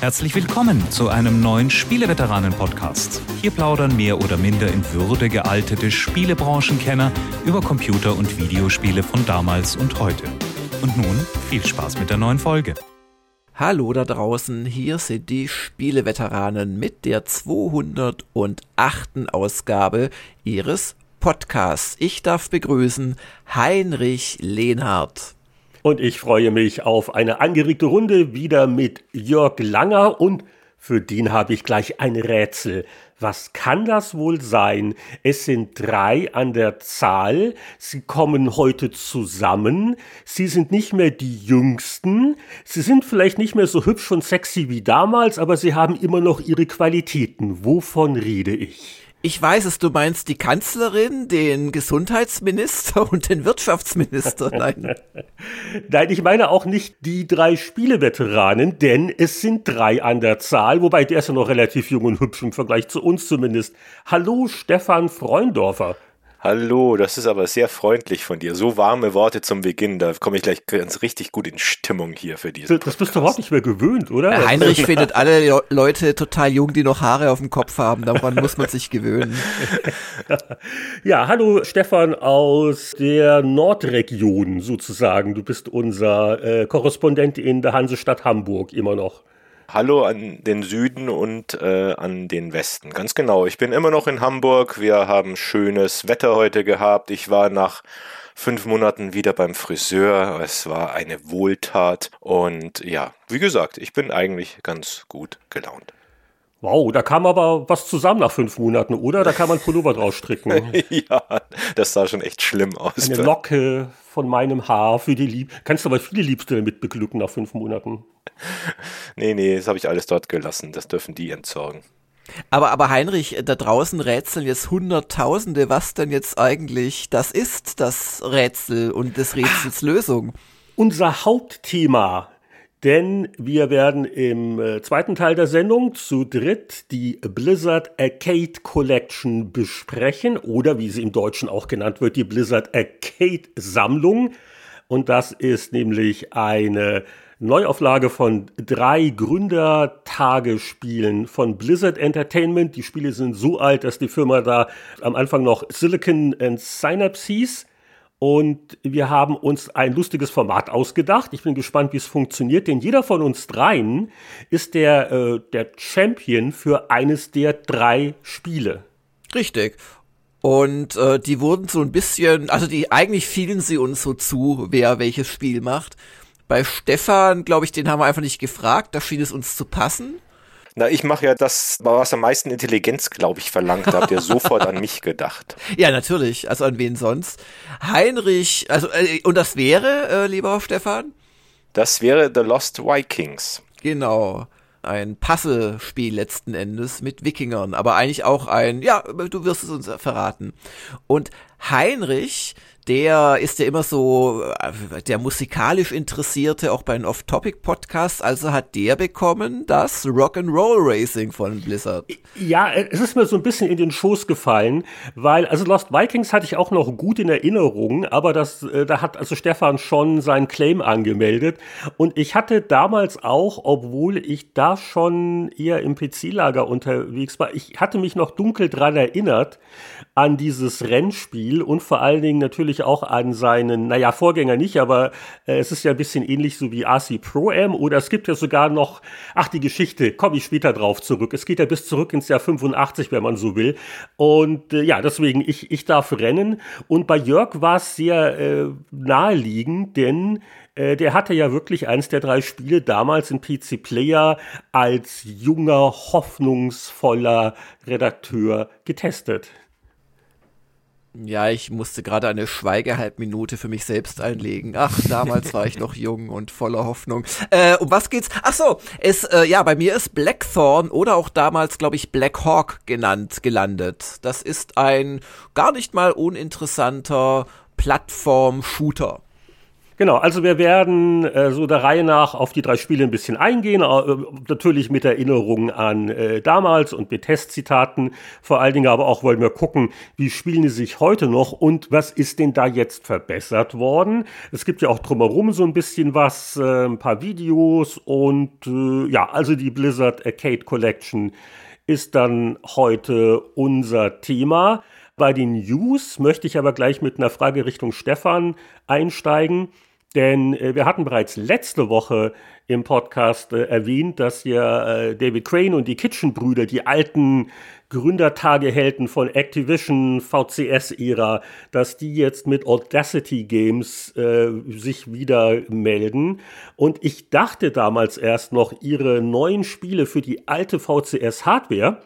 Herzlich willkommen zu einem neuen Spieleveteranen-Podcast. Hier plaudern mehr oder minder in Würde gealtete Spielebranchenkenner über Computer- und Videospiele von damals und heute. Und nun viel Spaß mit der neuen Folge. Hallo da draußen, hier sind die Spieleveteranen mit der 208. Ausgabe ihres Podcasts. Ich darf begrüßen Heinrich Lehnhardt. Und ich freue mich auf eine angeregte Runde wieder mit Jörg Langer und für den habe ich gleich ein Rätsel. Was kann das wohl sein? Es sind drei an der Zahl. Sie kommen heute zusammen. Sie sind nicht mehr die Jüngsten. Sie sind vielleicht nicht mehr so hübsch und sexy wie damals, aber sie haben immer noch ihre Qualitäten. Wovon rede ich? Ich weiß es, du meinst die Kanzlerin, den Gesundheitsminister und den Wirtschaftsminister. Nein. Nein, ich meine auch nicht die drei Spieleveteranen, denn es sind drei an der Zahl, wobei der ist ja noch relativ jung und hübsch im Vergleich zu uns zumindest. Hallo, Stefan Freundorfer. Hallo, das ist aber sehr freundlich von dir. So warme Worte zum Beginn, da komme ich gleich ganz richtig gut in Stimmung hier für diese. Das bist du überhaupt nicht mehr gewöhnt, oder? Äh, Heinrich findet alle Leute total jung, die noch Haare auf dem Kopf haben. Daran muss man sich gewöhnen. ja, hallo Stefan aus der Nordregion sozusagen. Du bist unser äh, Korrespondent in der Hansestadt Hamburg immer noch. Hallo an den Süden und äh, an den Westen. Ganz genau. Ich bin immer noch in Hamburg. Wir haben schönes Wetter heute gehabt. Ich war nach fünf Monaten wieder beim Friseur. Es war eine Wohltat. Und ja, wie gesagt, ich bin eigentlich ganz gut gelaunt. Wow, da kam aber was zusammen nach fünf Monaten, oder? Da kann man Pullover draus stricken. ja, das sah schon echt schlimm aus. Eine Locke von meinem Haar für die Lieb. Kannst du aber viele Liebste damit beglücken nach fünf Monaten. nee, nee, das habe ich alles dort gelassen. Das dürfen die entsorgen. Aber, aber Heinrich, da draußen rätseln jetzt Hunderttausende, was denn jetzt eigentlich das ist, das Rätsel und des Rätsels Lösung. Unser Hauptthema denn wir werden im äh, zweiten Teil der Sendung zu dritt die Blizzard Arcade Collection besprechen oder wie sie im Deutschen auch genannt wird, die Blizzard Arcade Sammlung. Und das ist nämlich eine Neuauflage von drei Gründertagespielen von Blizzard Entertainment. Die Spiele sind so alt, dass die Firma da am Anfang noch Silicon and Synapse hieß. Und wir haben uns ein lustiges Format ausgedacht. Ich bin gespannt, wie es funktioniert, denn jeder von uns dreien ist der, äh, der Champion für eines der drei Spiele. Richtig. Und äh, die wurden so ein bisschen, also die eigentlich fielen sie uns so zu, wer welches Spiel macht. Bei Stefan, glaube ich, den haben wir einfach nicht gefragt, da schien es uns zu passen. Na, ich mache ja das, was am meisten Intelligenz, glaube ich, verlangt. Da habt ihr sofort an mich gedacht. Ja, natürlich. Also an wen sonst? Heinrich, also, äh, und das wäre, äh, lieber Stefan? Das wäre The Lost Vikings. Genau. Ein Puzzlespiel letzten Endes mit Wikingern, aber eigentlich auch ein, ja, du wirst es uns verraten. Und Heinrich, der ist ja immer so äh, der musikalisch Interessierte, auch bei den Off-Topic-Podcasts. Also hat der bekommen das Rock'n'Roll Racing von Blizzard. Ja, es ist mir so ein bisschen in den Schoß gefallen, weil, also Lost Vikings hatte ich auch noch gut in Erinnerung, aber das, äh, da hat also Stefan schon seinen Claim angemeldet. Und ich hatte damals auch, obwohl ich da schon eher im PC-Lager unterwegs war, ich hatte mich noch dunkel dran erinnert an dieses Rennspiel und vor allen Dingen natürlich auch an seinen, naja, Vorgänger nicht, aber äh, es ist ja ein bisschen ähnlich so wie RC Pro Am oder es gibt ja sogar noch, ach, die Geschichte, komme ich später drauf zurück. Es geht ja bis zurück ins Jahr 85, wenn man so will. Und äh, ja, deswegen, ich, ich darf rennen. Und bei Jörg war es sehr äh, naheliegend, denn äh, der hatte ja wirklich eins der drei Spiele damals im PC Player als junger, hoffnungsvoller Redakteur getestet. Ja, ich musste gerade eine Schweigehalbminute für mich selbst einlegen. Ach, damals war ich noch jung und voller Hoffnung. Äh, um was geht's? Ach so, es, äh, ja, bei mir ist Blackthorn oder auch damals, glaube ich, Black Hawk genannt, gelandet. Das ist ein gar nicht mal uninteressanter Plattform-Shooter. Genau, also wir werden äh, so der Reihe nach auf die drei Spiele ein bisschen eingehen, äh, natürlich mit Erinnerungen an äh, damals und mit Testzitaten, vor allen Dingen aber auch wollen wir gucken, wie spielen die sich heute noch und was ist denn da jetzt verbessert worden. Es gibt ja auch drumherum so ein bisschen was, äh, ein paar Videos und äh, ja, also die Blizzard Arcade Collection ist dann heute unser Thema. Bei den News möchte ich aber gleich mit einer Frage Richtung Stefan einsteigen. Denn äh, wir hatten bereits letzte Woche im Podcast äh, erwähnt, dass ja äh, David Crane und die Kitchen-Brüder, die alten Gründertagehelden von Activision, VCS-Ära, dass die jetzt mit Audacity Games äh, sich wieder melden. Und ich dachte damals erst noch, ihre neuen Spiele für die alte VCS-Hardware,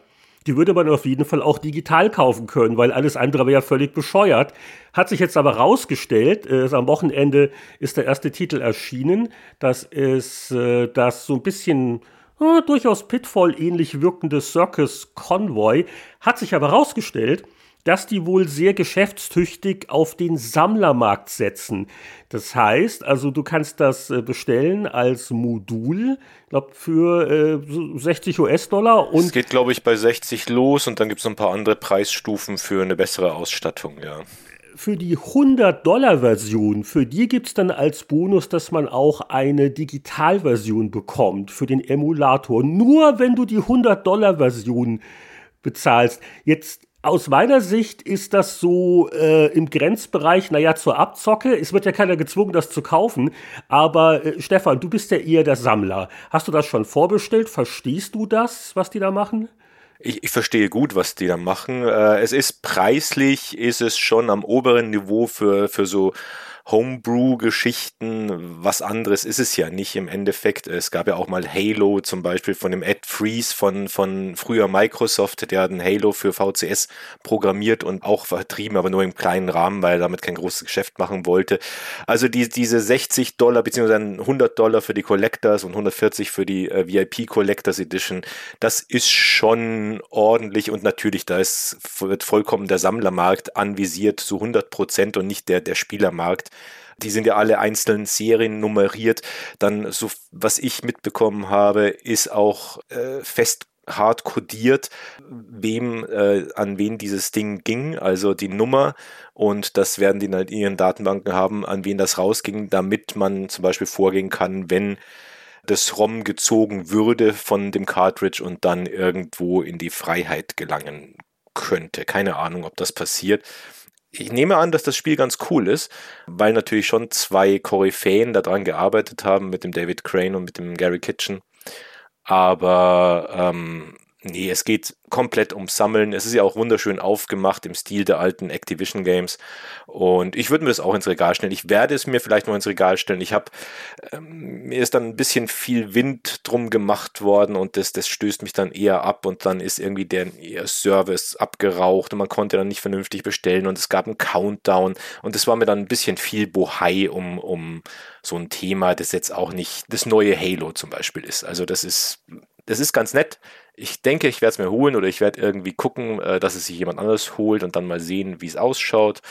die würde man auf jeden Fall auch digital kaufen können, weil alles andere wäre ja völlig bescheuert. Hat sich jetzt aber rausgestellt, äh, am Wochenende ist der erste Titel erschienen. Das ist äh, das so ein bisschen äh, durchaus Pitfall ähnlich wirkende Circus Convoy. Hat sich aber rausgestellt, dass die wohl sehr geschäftstüchtig auf den Sammlermarkt setzen. Das heißt, also du kannst das äh, bestellen als Modul, glaube für äh, 60 US-Dollar. Es geht, glaube ich, bei 60 los und dann gibt es ein paar andere Preisstufen für eine bessere Ausstattung, ja. Für die 100-Dollar-Version, für die gibt es dann als Bonus, dass man auch eine Digitalversion bekommt für den Emulator. Nur wenn du die 100-Dollar-Version bezahlst. Jetzt aus meiner Sicht ist das so äh, im Grenzbereich, naja, zur Abzocke. Es wird ja keiner gezwungen, das zu kaufen. Aber äh, Stefan, du bist ja eher der Sammler. Hast du das schon vorbestellt? Verstehst du das, was die da machen? Ich, ich verstehe gut, was die da machen. Äh, es ist preislich, ist es schon am oberen Niveau für, für so Homebrew-Geschichten. Was anderes ist es ja nicht im Endeffekt. Es gab ja auch mal Halo zum Beispiel von dem Ed Freeze von, von früher Microsoft, der hat ein Halo für VCS programmiert und auch vertrieben, aber nur im kleinen Rahmen, weil er damit kein großes Geschäft machen wollte. Also die, diese 60 Dollar bzw. 100 Dollar für die Collectors und 140 für die äh, VIP Collectors Edition, das ist schon ordentlich und natürlich, da ist, wird vollkommen der Sammlermarkt anvisiert zu 100 Prozent und nicht der, der Spielermarkt die sind ja alle einzeln Serien nummeriert. Dann, so was ich mitbekommen habe, ist auch äh, fest hart kodiert, wem äh, an wen dieses Ding ging, also die Nummer und das werden die in ihren Datenbanken haben, an wen das rausging, damit man zum Beispiel vorgehen kann, wenn das ROM gezogen würde von dem Cartridge und dann irgendwo in die Freiheit gelangen könnte. Keine Ahnung, ob das passiert ich nehme an, dass das Spiel ganz cool ist, weil natürlich schon zwei Koryphäen daran gearbeitet haben, mit dem David Crane und mit dem Gary Kitchen. Aber ähm, nee, es geht komplett ums Sammeln. Es ist ja auch wunderschön aufgemacht im Stil der alten Activision Games. Und ich würde mir das auch ins Regal stellen. Ich werde es mir vielleicht noch ins Regal stellen. Ich habe, ähm, mir ist dann ein bisschen viel Wind drum gemacht worden und das, das stößt mich dann eher ab und dann ist irgendwie der Service abgeraucht und man konnte dann nicht vernünftig bestellen und es gab einen Countdown und es war mir dann ein bisschen viel Bohai um, um so ein Thema, das jetzt auch nicht das neue Halo zum Beispiel ist. Also das ist, das ist ganz nett ich denke, ich werde es mir holen oder ich werde irgendwie gucken, äh, dass es sich jemand anderes holt und dann mal sehen, wie es ausschaut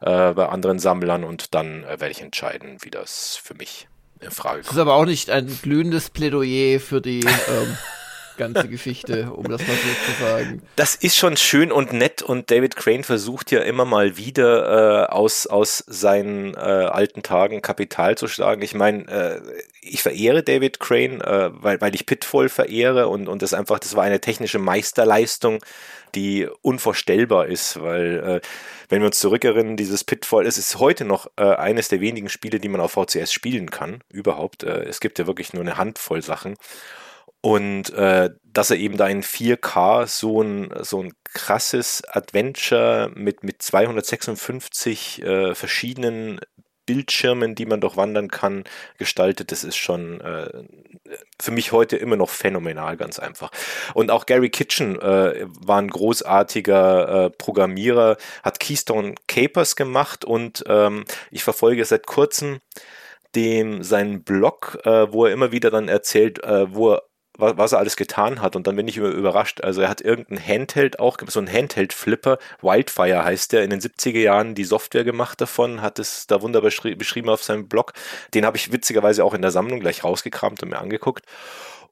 äh, bei anderen Sammlern und dann äh, werde ich entscheiden, wie das für mich in Frage kommt. Das ist aber auch nicht ein glühendes Plädoyer für die ähm, ganze Geschichte, um das mal so zu sagen. Das ist schon schön und nett und David Crane versucht ja immer mal wieder äh, aus, aus seinen äh, alten Tagen Kapital zu schlagen. Ich meine, äh, ich verehre David Crane, äh, weil, weil ich Pitfall verehre und, und das einfach, das war eine technische Meisterleistung, die unvorstellbar ist, weil äh, wenn wir uns zurückerinnern, dieses Pitfall, es ist heute noch äh, eines der wenigen Spiele, die man auf VCS spielen kann, überhaupt. Es gibt ja wirklich nur eine Handvoll Sachen. Und äh, dass er eben da in 4K so ein, so ein krasses Adventure mit, mit 256 äh, verschiedenen Bildschirmen, die man durchwandern kann, gestaltet, das ist schon äh, für mich heute immer noch phänomenal, ganz einfach. Und auch Gary Kitchen äh, war ein großartiger äh, Programmierer, hat Keystone Capers gemacht und ähm, ich verfolge seit kurzem dem seinen Blog, äh, wo er immer wieder dann erzählt, äh, wo er was, er alles getan hat. Und dann bin ich überrascht. Also er hat irgendein Handheld auch, so ein Handheld-Flipper, Wildfire heißt der, in den 70er Jahren die Software gemacht davon, hat es da wunderbar beschrieben auf seinem Blog. Den habe ich witzigerweise auch in der Sammlung gleich rausgekramt und mir angeguckt.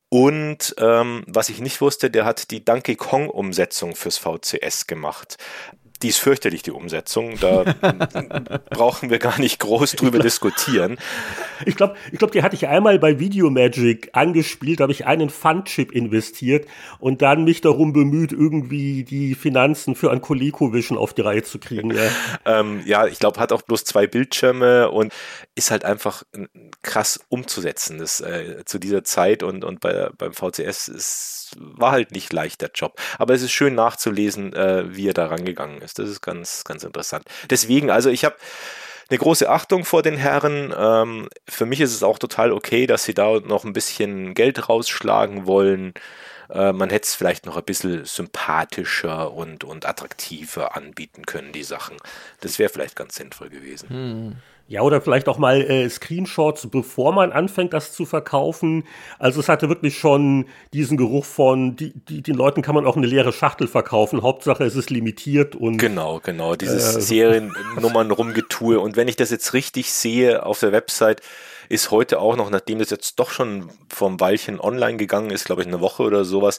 Und ähm, was ich nicht wusste, der hat die Donkey Kong-Umsetzung fürs VCS gemacht die ist fürchterlich, die Umsetzung. Da brauchen wir gar nicht groß drüber ich diskutieren. Ich glaube, ich glaub, die hatte ich einmal bei Videomagic angespielt, da habe ich einen Fun-Chip investiert und dann mich darum bemüht, irgendwie die Finanzen für ein ColecoVision auf die Reihe zu kriegen. Ja, ähm, ja ich glaube, hat auch bloß zwei Bildschirme und ist halt einfach krass umzusetzen das, äh, zu dieser Zeit und, und bei, beim VCS ist, war halt nicht leicht der Job. Aber es ist schön nachzulesen, äh, wie er da rangegangen ist ist. Das ist ganz, ganz interessant. Deswegen, also ich habe eine große Achtung vor den Herren. Ähm, für mich ist es auch total okay, dass sie da noch ein bisschen Geld rausschlagen wollen. Äh, man hätte es vielleicht noch ein bisschen sympathischer und, und attraktiver anbieten können, die Sachen. Das wäre vielleicht ganz sinnvoll gewesen. Hm. Ja, oder vielleicht auch mal äh, Screenshots, bevor man anfängt, das zu verkaufen. Also es hatte wirklich schon diesen Geruch von, die, die, den Leuten kann man auch eine leere Schachtel verkaufen. Hauptsache es ist limitiert und. Genau, genau. Dieses äh, Seriennummern rumgetue. Und wenn ich das jetzt richtig sehe auf der Website, ist heute auch noch, nachdem das jetzt doch schon vom Weilchen online gegangen ist, glaube ich eine Woche oder sowas,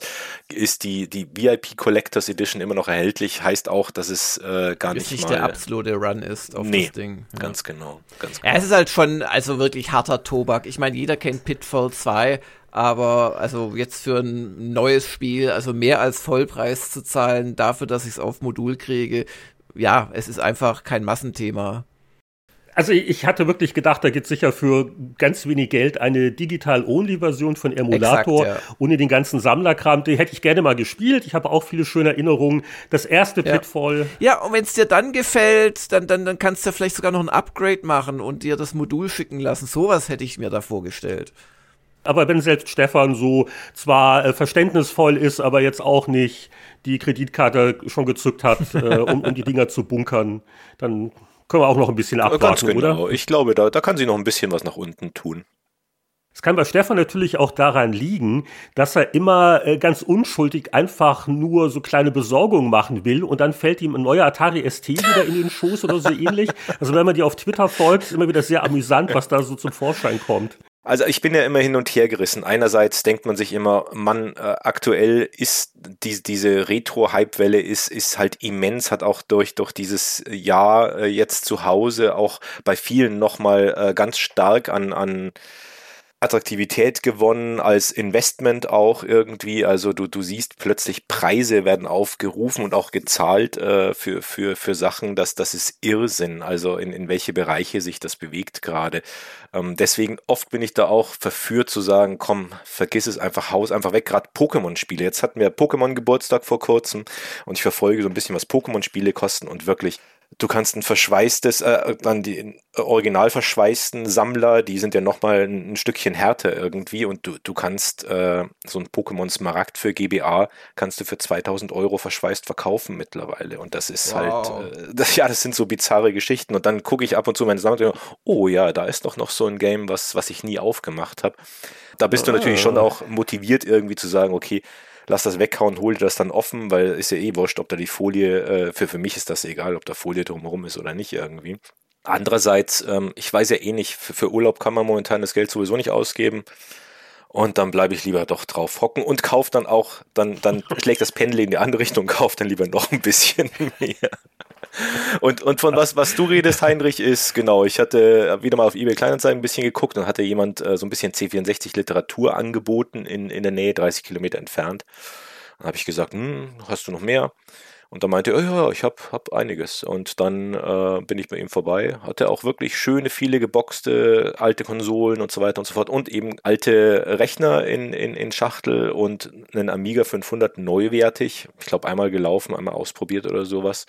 ist die, die VIP Collectors Edition immer noch erhältlich. Heißt auch, dass es äh, gar nicht, nicht mal, der absolute Run ist auf nee, das Ding. Ja. Ganz genau, ganz genau. Ja, es ist halt schon also wirklich harter Tobak. Ich meine, jeder kennt Pitfall 2, aber also jetzt für ein neues Spiel, also mehr als Vollpreis zu zahlen, dafür, dass ich es auf Modul kriege, ja, es ist einfach kein Massenthema. Also ich hatte wirklich gedacht, da gibt es sicher für ganz wenig Geld eine Digital-Only-Version von Emulator, Exakt, ja. ohne den ganzen Sammlerkram. Die hätte ich gerne mal gespielt. Ich habe auch viele schöne Erinnerungen. Das erste ja. Pitfall. Ja, und wenn es dir dann gefällt, dann, dann, dann kannst du vielleicht sogar noch ein Upgrade machen und dir das Modul schicken lassen. Sowas hätte ich mir da vorgestellt. Aber wenn selbst Stefan so zwar äh, verständnisvoll ist, aber jetzt auch nicht die Kreditkarte schon gezückt hat, äh, um, um die Dinger zu bunkern, dann können wir auch noch ein bisschen abwarten, Ganz genau. oder? Ich glaube, da, da kann sie noch ein bisschen was nach unten tun. Es kann bei Stefan natürlich auch daran liegen, dass er immer äh, ganz unschuldig einfach nur so kleine Besorgungen machen will und dann fällt ihm ein neuer Atari ST wieder in den Schoß oder so ähnlich. Also wenn man die auf Twitter folgt, ist immer wieder sehr amüsant, was da so zum Vorschein kommt. Also ich bin ja immer hin und her gerissen. Einerseits denkt man sich immer, man, äh, aktuell ist die, diese Retro-Hype-Welle ist, ist halt immens, hat auch durch, durch dieses Jahr äh, jetzt zu Hause auch bei vielen nochmal äh, ganz stark an, an Attraktivität gewonnen als Investment auch irgendwie. Also du, du siehst plötzlich Preise werden aufgerufen und auch gezahlt äh, für, für, für Sachen, dass das ist Irrsinn, also in, in welche Bereiche sich das bewegt gerade. Ähm, deswegen oft bin ich da auch verführt zu sagen, komm, vergiss es einfach, Haus einfach weg, gerade Pokémon-Spiele. Jetzt hatten wir Pokémon-Geburtstag vor kurzem und ich verfolge so ein bisschen, was Pokémon-Spiele kosten und wirklich Du kannst ein verschweißtes, äh, dann die original verschweißten Sammler, die sind ja nochmal ein, ein Stückchen härter irgendwie und du, du kannst äh, so ein Pokémon Smaragd für GBA kannst du für 2000 Euro verschweißt verkaufen mittlerweile und das ist halt, wow. halt, äh, das, ja, das sind so bizarre Geschichten und dann gucke ich ab und zu meine Sammlung oh ja, da ist doch noch so ein Game, was, was ich nie aufgemacht habe. Da bist oh. du natürlich schon auch motiviert irgendwie zu sagen, okay, lass das weghauen, hol dir das dann offen, weil ist ja eh wurscht, ob da die Folie, äh, für, für mich ist das egal, ob da Folie drumherum ist oder nicht irgendwie. Andererseits, ähm, ich weiß ja eh nicht, für, für Urlaub kann man momentan das Geld sowieso nicht ausgeben. Und dann bleibe ich lieber doch drauf hocken und kaufe dann auch, dann, dann schlägt das Pendel in die andere Richtung, kaufe dann lieber noch ein bisschen mehr. Und, und von was, was du redest, Heinrich, ist, genau, ich hatte wieder mal auf eBay Kleinanzeigen ein bisschen geguckt und hatte jemand äh, so ein bisschen C64 Literatur angeboten in, in der Nähe, 30 Kilometer entfernt. Dann habe ich gesagt, hm, hast du noch mehr? Und da meinte er, ja, ich habe hab einiges. Und dann äh, bin ich bei ihm vorbei. Hatte auch wirklich schöne, viele geboxte alte Konsolen und so weiter und so fort. Und eben alte Rechner in, in, in Schachtel und einen Amiga 500 neuwertig. Ich glaube, einmal gelaufen, einmal ausprobiert oder sowas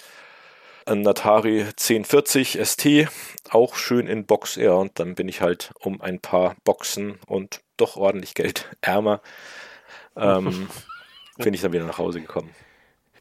ein Atari 1040 ST, auch schön in Box, ja, und dann bin ich halt um ein paar Boxen und doch ordentlich Geld ärmer, ähm, bin ich dann wieder nach Hause gekommen.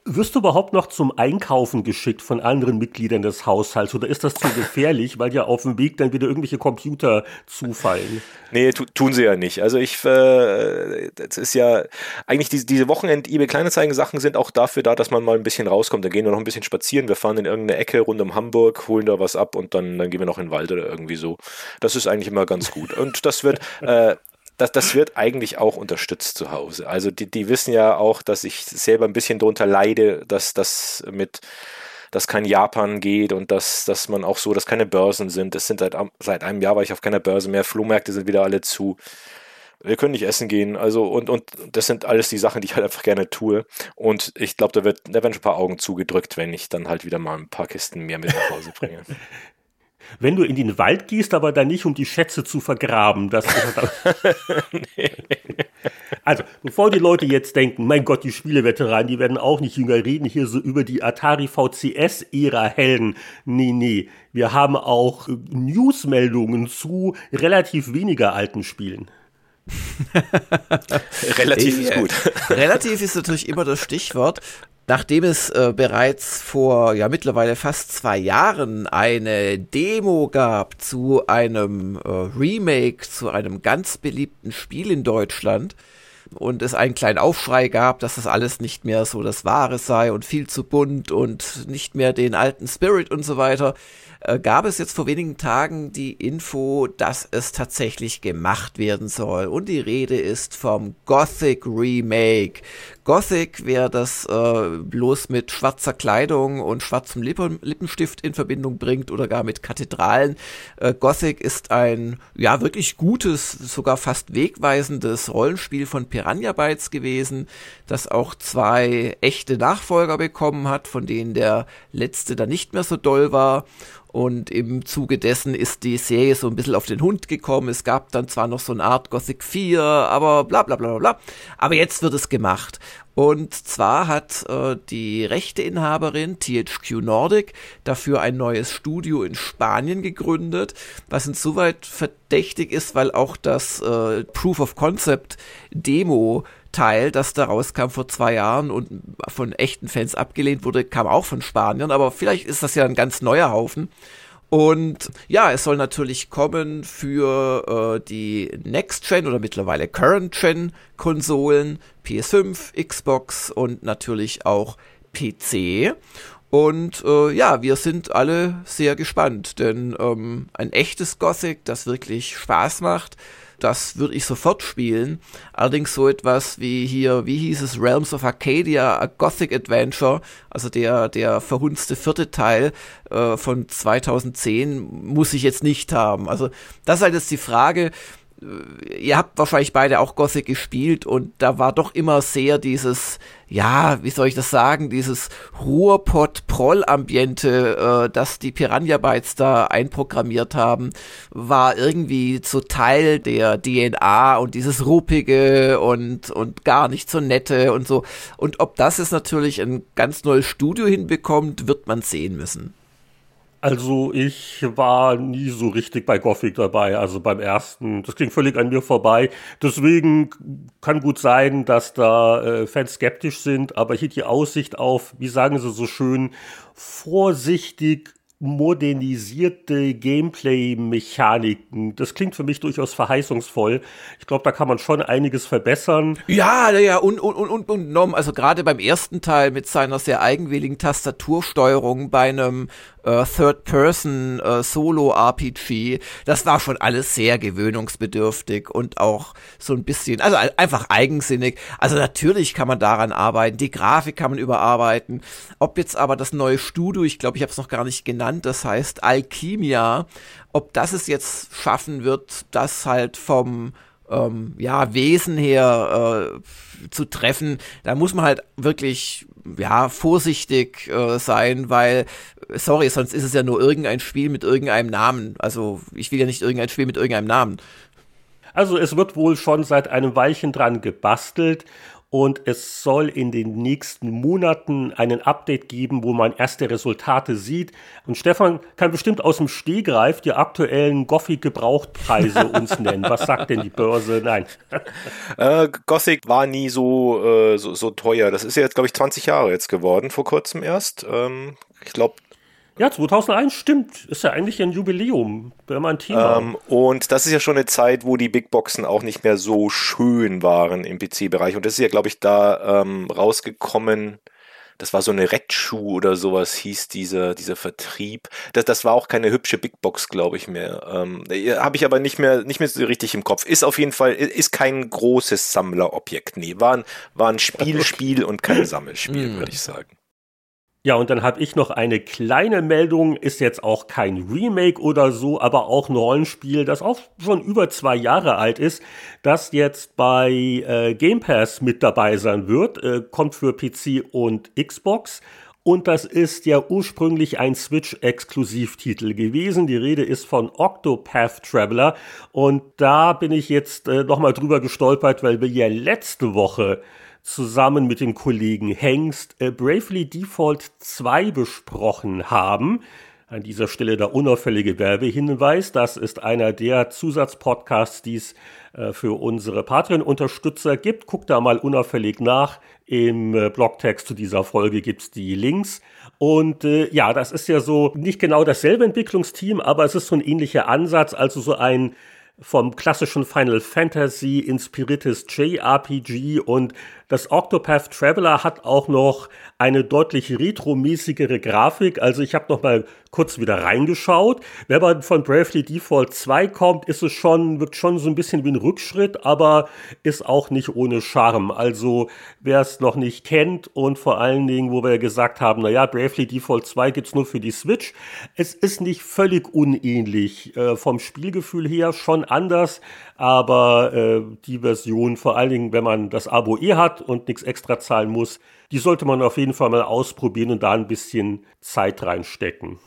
Wirst du überhaupt noch zum Einkaufen geschickt von anderen Mitgliedern des Haushalts oder ist das zu gefährlich, weil ja auf dem Weg dann wieder irgendwelche Computer zufallen? Nee, tun sie ja nicht. Also ich, äh, das ist ja, eigentlich diese, diese Wochenend-eBay-Kleinanzeigen-Sachen sind auch dafür da, dass man mal ein bisschen rauskommt. Dann gehen wir noch ein bisschen spazieren, wir fahren in irgendeine Ecke rund um Hamburg, holen da was ab und dann, dann gehen wir noch in den Wald oder irgendwie so. Das ist eigentlich immer ganz gut. Und das wird, äh, das, das wird eigentlich auch unterstützt zu Hause. Also die, die wissen ja auch, dass ich selber ein bisschen drunter leide, dass das mit dass kein Japan geht und dass, dass man auch so, dass keine Börsen sind. Das sind seit, seit einem Jahr war ich auf keiner Börse mehr. Flohmärkte sind wieder alle zu. Wir können nicht essen gehen. Also, und, und das sind alles die Sachen, die ich halt einfach gerne tue. Und ich glaube, da, wird, da werden schon ein paar Augen zugedrückt, wenn ich dann halt wieder mal ein paar Kisten mehr mit nach Hause bringe. wenn du in den Wald gehst, aber dann nicht, um die Schätze zu vergraben. Das nee. Also, bevor die Leute jetzt denken, mein Gott, die Spieleveteranen, die werden auch nicht jünger reden, hier so über die Atari VCS-Ära Helden. Nee, nee. Wir haben auch äh, Newsmeldungen zu relativ weniger alten Spielen. relativ ist gut. relativ ist natürlich immer das Stichwort. Nachdem es äh, bereits vor ja mittlerweile fast zwei Jahren eine Demo gab zu einem äh, Remake zu einem ganz beliebten Spiel in Deutschland und es einen kleinen Aufschrei gab, dass das alles nicht mehr so das Wahre sei und viel zu bunt und nicht mehr den alten Spirit und so weiter, äh, gab es jetzt vor wenigen Tagen die Info, dass es tatsächlich gemacht werden soll. Und die Rede ist vom Gothic Remake. Gothic, wer das äh, bloß mit schwarzer Kleidung und schwarzem Lippen Lippenstift in Verbindung bringt oder gar mit Kathedralen. Äh, Gothic ist ein, ja, wirklich gutes, sogar fast wegweisendes Rollenspiel von Piranha Bytes gewesen, das auch zwei echte Nachfolger bekommen hat, von denen der letzte dann nicht mehr so doll war. Und im Zuge dessen ist die Serie so ein bisschen auf den Hund gekommen. Es gab dann zwar noch so eine Art Gothic 4, aber bla bla bla bla. Aber jetzt wird es gemacht. Und zwar hat äh, die Rechteinhaberin THQ Nordic dafür ein neues Studio in Spanien gegründet, was insoweit verdächtig ist, weil auch das äh, Proof of Concept Demo Teil, das da rauskam vor zwei Jahren und von echten Fans abgelehnt wurde, kam auch von Spaniern, aber vielleicht ist das ja ein ganz neuer Haufen. Und ja, es soll natürlich kommen für äh, die Next-Gen oder mittlerweile Current-Gen-Konsolen, PS5, Xbox und natürlich auch PC. Und äh, ja, wir sind alle sehr gespannt, denn ähm, ein echtes Gothic, das wirklich Spaß macht, das würde ich sofort spielen. Allerdings so etwas wie hier, wie hieß es, Realms of Arcadia, a Gothic Adventure, also der, der verhunzte vierte Teil äh, von 2010, muss ich jetzt nicht haben. Also das ist halt jetzt die Frage, ihr habt wahrscheinlich beide auch Gothic gespielt und da war doch immer sehr dieses, ja, wie soll ich das sagen, dieses Ruhrpott-Proll-Ambiente, äh, das die Piranha Bytes da einprogrammiert haben, war irgendwie so Teil der DNA und dieses ruppige und, und gar nicht so nette und so. Und ob das jetzt natürlich ein ganz neues Studio hinbekommt, wird man sehen müssen. Also ich war nie so richtig bei Gothic dabei, also beim ersten. Das ging völlig an mir vorbei. Deswegen kann gut sein, dass da äh, Fans skeptisch sind, aber hier die Aussicht auf, wie sagen sie so schön, vorsichtig modernisierte Gameplay-Mechaniken. Das klingt für mich durchaus verheißungsvoll. Ich glaube, da kann man schon einiges verbessern. Ja, ja, und, und, und, und, und also gerade beim ersten Teil mit seiner sehr eigenwilligen Tastatursteuerung bei einem äh, Third-Person äh, das war schon alles sehr gewöhnungsbedürftig und auch so ein bisschen, also einfach eigensinnig. Also natürlich kann man daran arbeiten, die Grafik kann man überarbeiten. Ob jetzt aber das neue Studio, ich glaube, ich habe es noch gar nicht genannt, das heißt Alchemia, ob das es jetzt schaffen wird, das halt vom ähm, ja, Wesen her äh, zu treffen, da muss man halt wirklich ja, vorsichtig äh, sein, weil, sorry, sonst ist es ja nur irgendein Spiel mit irgendeinem Namen. Also ich will ja nicht irgendein Spiel mit irgendeinem Namen. Also es wird wohl schon seit einem Weilchen dran gebastelt und es soll in den nächsten Monaten einen Update geben, wo man erste Resultate sieht. Und Stefan kann bestimmt aus dem Stehgreif die aktuellen Gothic-Gebrauchtpreise uns nennen. Was sagt denn die Börse? Nein. Äh, Gothic war nie so, äh, so, so, teuer. Das ist ja jetzt, glaube ich, 20 Jahre jetzt geworden, vor kurzem erst. Ähm, ich glaube, ja, 2001 stimmt. Ist ja eigentlich ein Jubiläum. Wäre mal ein Thema. Ähm, und das ist ja schon eine Zeit, wo die Big Boxen auch nicht mehr so schön waren im PC-Bereich. Und das ist ja, glaube ich, da ähm, rausgekommen. Das war so eine Red Shoe oder sowas, hieß dieser, dieser Vertrieb. Das, das war auch keine hübsche Big Box, glaube ich, mehr. Ähm, Habe ich aber nicht mehr, nicht mehr so richtig im Kopf. Ist auf jeden Fall, ist kein großes Sammlerobjekt. Nee, war ein, war ein Spiel, Spiel und kein Sammelspiel, hm. würde ich sagen. Ja, und dann habe ich noch eine kleine Meldung, ist jetzt auch kein Remake oder so, aber auch ein Rollenspiel, das auch schon über zwei Jahre alt ist, das jetzt bei äh, Game Pass mit dabei sein wird, äh, kommt für PC und Xbox. Und das ist ja ursprünglich ein Switch-Exklusivtitel gewesen. Die Rede ist von Octopath Traveler. Und da bin ich jetzt äh, nochmal drüber gestolpert, weil wir ja letzte Woche zusammen mit dem Kollegen Hengst äh, Bravely Default 2 besprochen haben. An dieser Stelle der unauffällige Werbehinweis. Das ist einer der Zusatzpodcasts, die es äh, für unsere Patreon-Unterstützer gibt. Guckt da mal unauffällig nach. Im äh, Blogtext zu dieser Folge gibt's die Links. Und äh, ja, das ist ja so nicht genau dasselbe Entwicklungsteam, aber es ist so ein ähnlicher Ansatz, also so ein vom klassischen Final Fantasy inspiriertes JRPG und das Octopath Traveler hat auch noch eine deutlich retromäßigere Grafik. Also ich habe noch mal kurz wieder reingeschaut. Wenn man von Bravely Default 2 kommt, ist es schon, wirkt schon so ein bisschen wie ein Rückschritt, aber ist auch nicht ohne Charme. Also wer es noch nicht kennt und vor allen Dingen, wo wir gesagt haben, naja, Bravely Default 2 gibt's nur für die Switch. Es ist nicht völlig unähnlich. Äh, vom Spielgefühl her schon anders, aber äh, die Version, vor allen Dingen, wenn man das Abo eh hat und nichts extra zahlen muss, die sollte man auf jeden Fall mal ausprobieren und da ein bisschen Zeit reinstecken.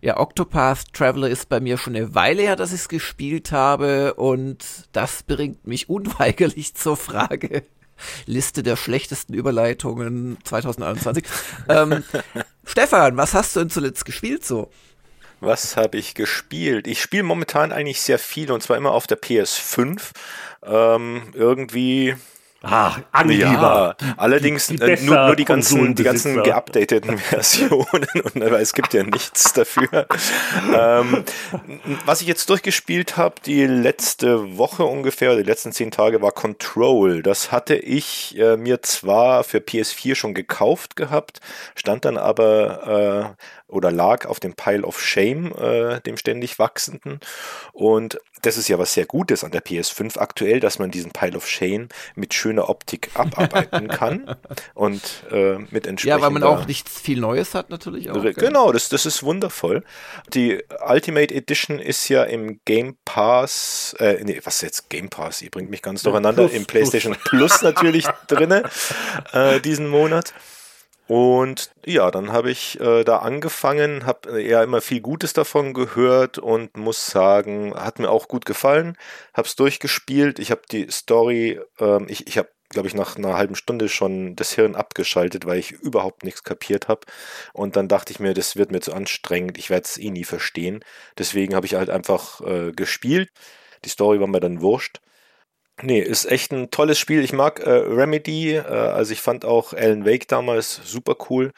Ja, Octopath Traveler ist bei mir schon eine Weile her, dass ich es gespielt habe und das bringt mich unweigerlich zur Frage. Liste der schlechtesten Überleitungen 2021. ähm, Stefan, was hast du denn zuletzt gespielt so? Was habe ich gespielt? Ich spiele momentan eigentlich sehr viel und zwar immer auf der PS5. Ähm, irgendwie Ah, Angeber. Ja, allerdings die, die äh, nur, nur, die ganzen, die ganzen geupdateten Versionen und aber es gibt ja nichts dafür. ähm, was ich jetzt durchgespielt habe, die letzte Woche ungefähr, die letzten zehn Tage war Control. Das hatte ich äh, mir zwar für PS4 schon gekauft gehabt, stand dann aber äh, oder lag auf dem Pile of Shame, äh, dem ständig wachsenden. Und das ist ja was sehr Gutes an der PS5 aktuell, dass man diesen Pile of Shame mit schöner Optik abarbeiten kann und äh, mit entsprechender... Ja, weil man auch nichts viel Neues hat natürlich auch. Genau, das, das ist wundervoll. Die Ultimate Edition ist ja im Game Pass, äh, nee, was ist jetzt Game Pass? Ihr bringt mich ganz durcheinander. Plus, Im PlayStation Plus, Plus natürlich drinne äh, diesen Monat. Und ja, dann habe ich äh, da angefangen, habe ja immer viel Gutes davon gehört und muss sagen, hat mir auch gut gefallen. Habe es durchgespielt. Ich habe die Story, ähm, ich, ich habe, glaube ich, nach einer halben Stunde schon das Hirn abgeschaltet, weil ich überhaupt nichts kapiert habe. Und dann dachte ich mir, das wird mir zu anstrengend. Ich werde es eh nie verstehen. Deswegen habe ich halt einfach äh, gespielt. Die Story war mir dann wurscht. Nee, ist echt ein tolles Spiel. Ich mag äh, Remedy, äh, also ich fand auch Alan Wake damals super cool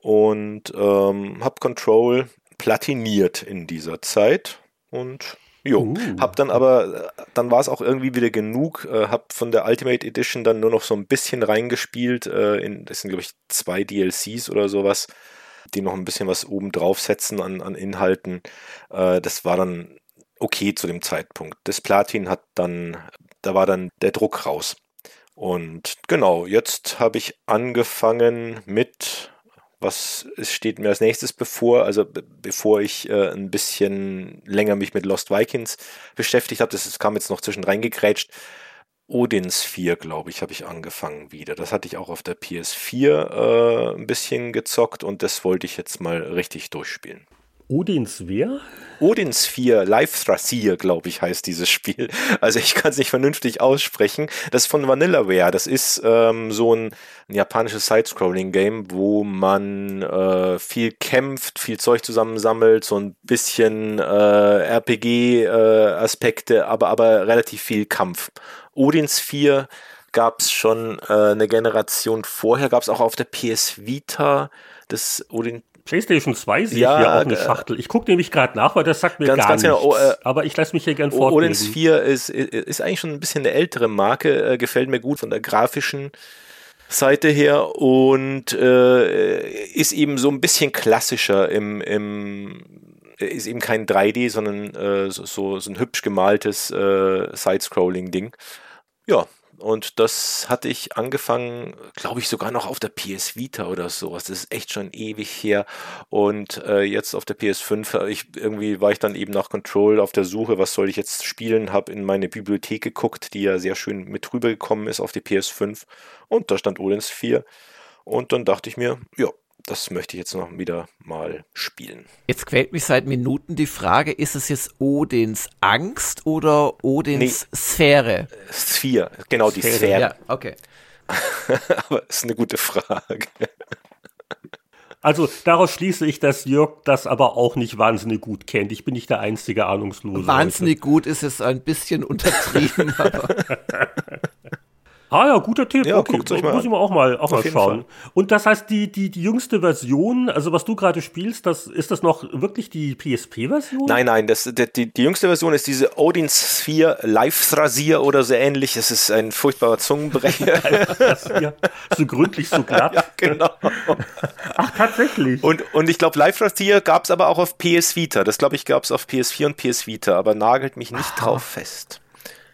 und ähm, hab Control platiniert in dieser Zeit und jo, uh. hab dann aber, dann war es auch irgendwie wieder genug, äh, hab von der Ultimate Edition dann nur noch so ein bisschen reingespielt, äh, in, das sind glaube ich zwei DLCs oder sowas, die noch ein bisschen was oben draufsetzen an, an Inhalten. Äh, das war dann okay zu dem Zeitpunkt. Das Platin hat dann da war dann der Druck raus. Und genau, jetzt habe ich angefangen mit, was steht mir als nächstes bevor, also bevor ich äh, ein bisschen länger mich mit Lost Vikings beschäftigt habe, das kam jetzt noch zwischen reingekrätscht. Odins 4, glaube ich, habe ich angefangen wieder. Das hatte ich auch auf der PS4 äh, ein bisschen gezockt und das wollte ich jetzt mal richtig durchspielen. Odins wer? Odins 4, Live Thrasier, glaube ich, heißt dieses Spiel. Also ich kann es nicht vernünftig aussprechen. Das ist von Vanillaware. Das ist ähm, so ein, ein japanisches Side-Scrolling-Game, wo man äh, viel kämpft, viel Zeug zusammensammelt, so ein bisschen äh, RPG-Aspekte, äh, aber, aber relativ viel Kampf. Odins 4 gab es schon äh, eine Generation vorher, gab es auch auf der PS Vita das Odin PlayStation 2 sehe ja, ich hier auch eine äh, Schachtel. Ich gucke nämlich gerade nach, weil das sagt mir ganz, gar ganz nichts. Genau, äh, aber ich lasse mich hier gern fortlesen. Odins 4 ist, ist eigentlich schon ein bisschen eine ältere Marke, äh, gefällt mir gut von der grafischen Seite her und äh, ist eben so ein bisschen klassischer im, im ist eben kein 3D, sondern äh, so, so ein hübsch gemaltes äh, Side-Scrolling-Ding. Ja, und das hatte ich angefangen, glaube ich, sogar noch auf der PS Vita oder sowas. Das ist echt schon ewig her. Und äh, jetzt auf der PS5, äh, ich, irgendwie war ich dann eben nach Control auf der Suche, was soll ich jetzt spielen, habe in meine Bibliothek geguckt, die ja sehr schön mit rübergekommen ist auf die PS5. Und da stand Odins 4. Und dann dachte ich mir, ja, das möchte ich jetzt noch wieder mal spielen. Jetzt quält mich seit Minuten die Frage, ist es jetzt Odins Angst oder Odins nee, Sphäre? Sphäre, genau die Sphäre. Sphäre. Ja, okay. Aber es ist eine gute Frage. Also daraus schließe ich, dass Jörg das aber auch nicht wahnsinnig gut kennt. Ich bin nicht der einzige Ahnungslose. Wahnsinnig heute. gut ist es ein bisschen untertrieben, aber. Ah ja, guter Tipp. Ja, okay, euch mal muss ich mal auch mal, auch mal schauen. Fall. Und das heißt, die, die, die jüngste Version, also was du gerade spielst, das, ist das noch wirklich die PSP-Version? Nein, nein, das, die, die jüngste Version ist diese Odin Sphere Live Thrasier oder so ähnlich. Es ist ein furchtbarer Zungenbrecher. so gründlich, so glatt. Ja, genau. Ach, tatsächlich. Und, und ich glaube, Live Thrasier gab es aber auch auf PS Vita. Das glaube ich gab es auf PS4 und PS Vita, aber nagelt mich nicht Aha. drauf fest.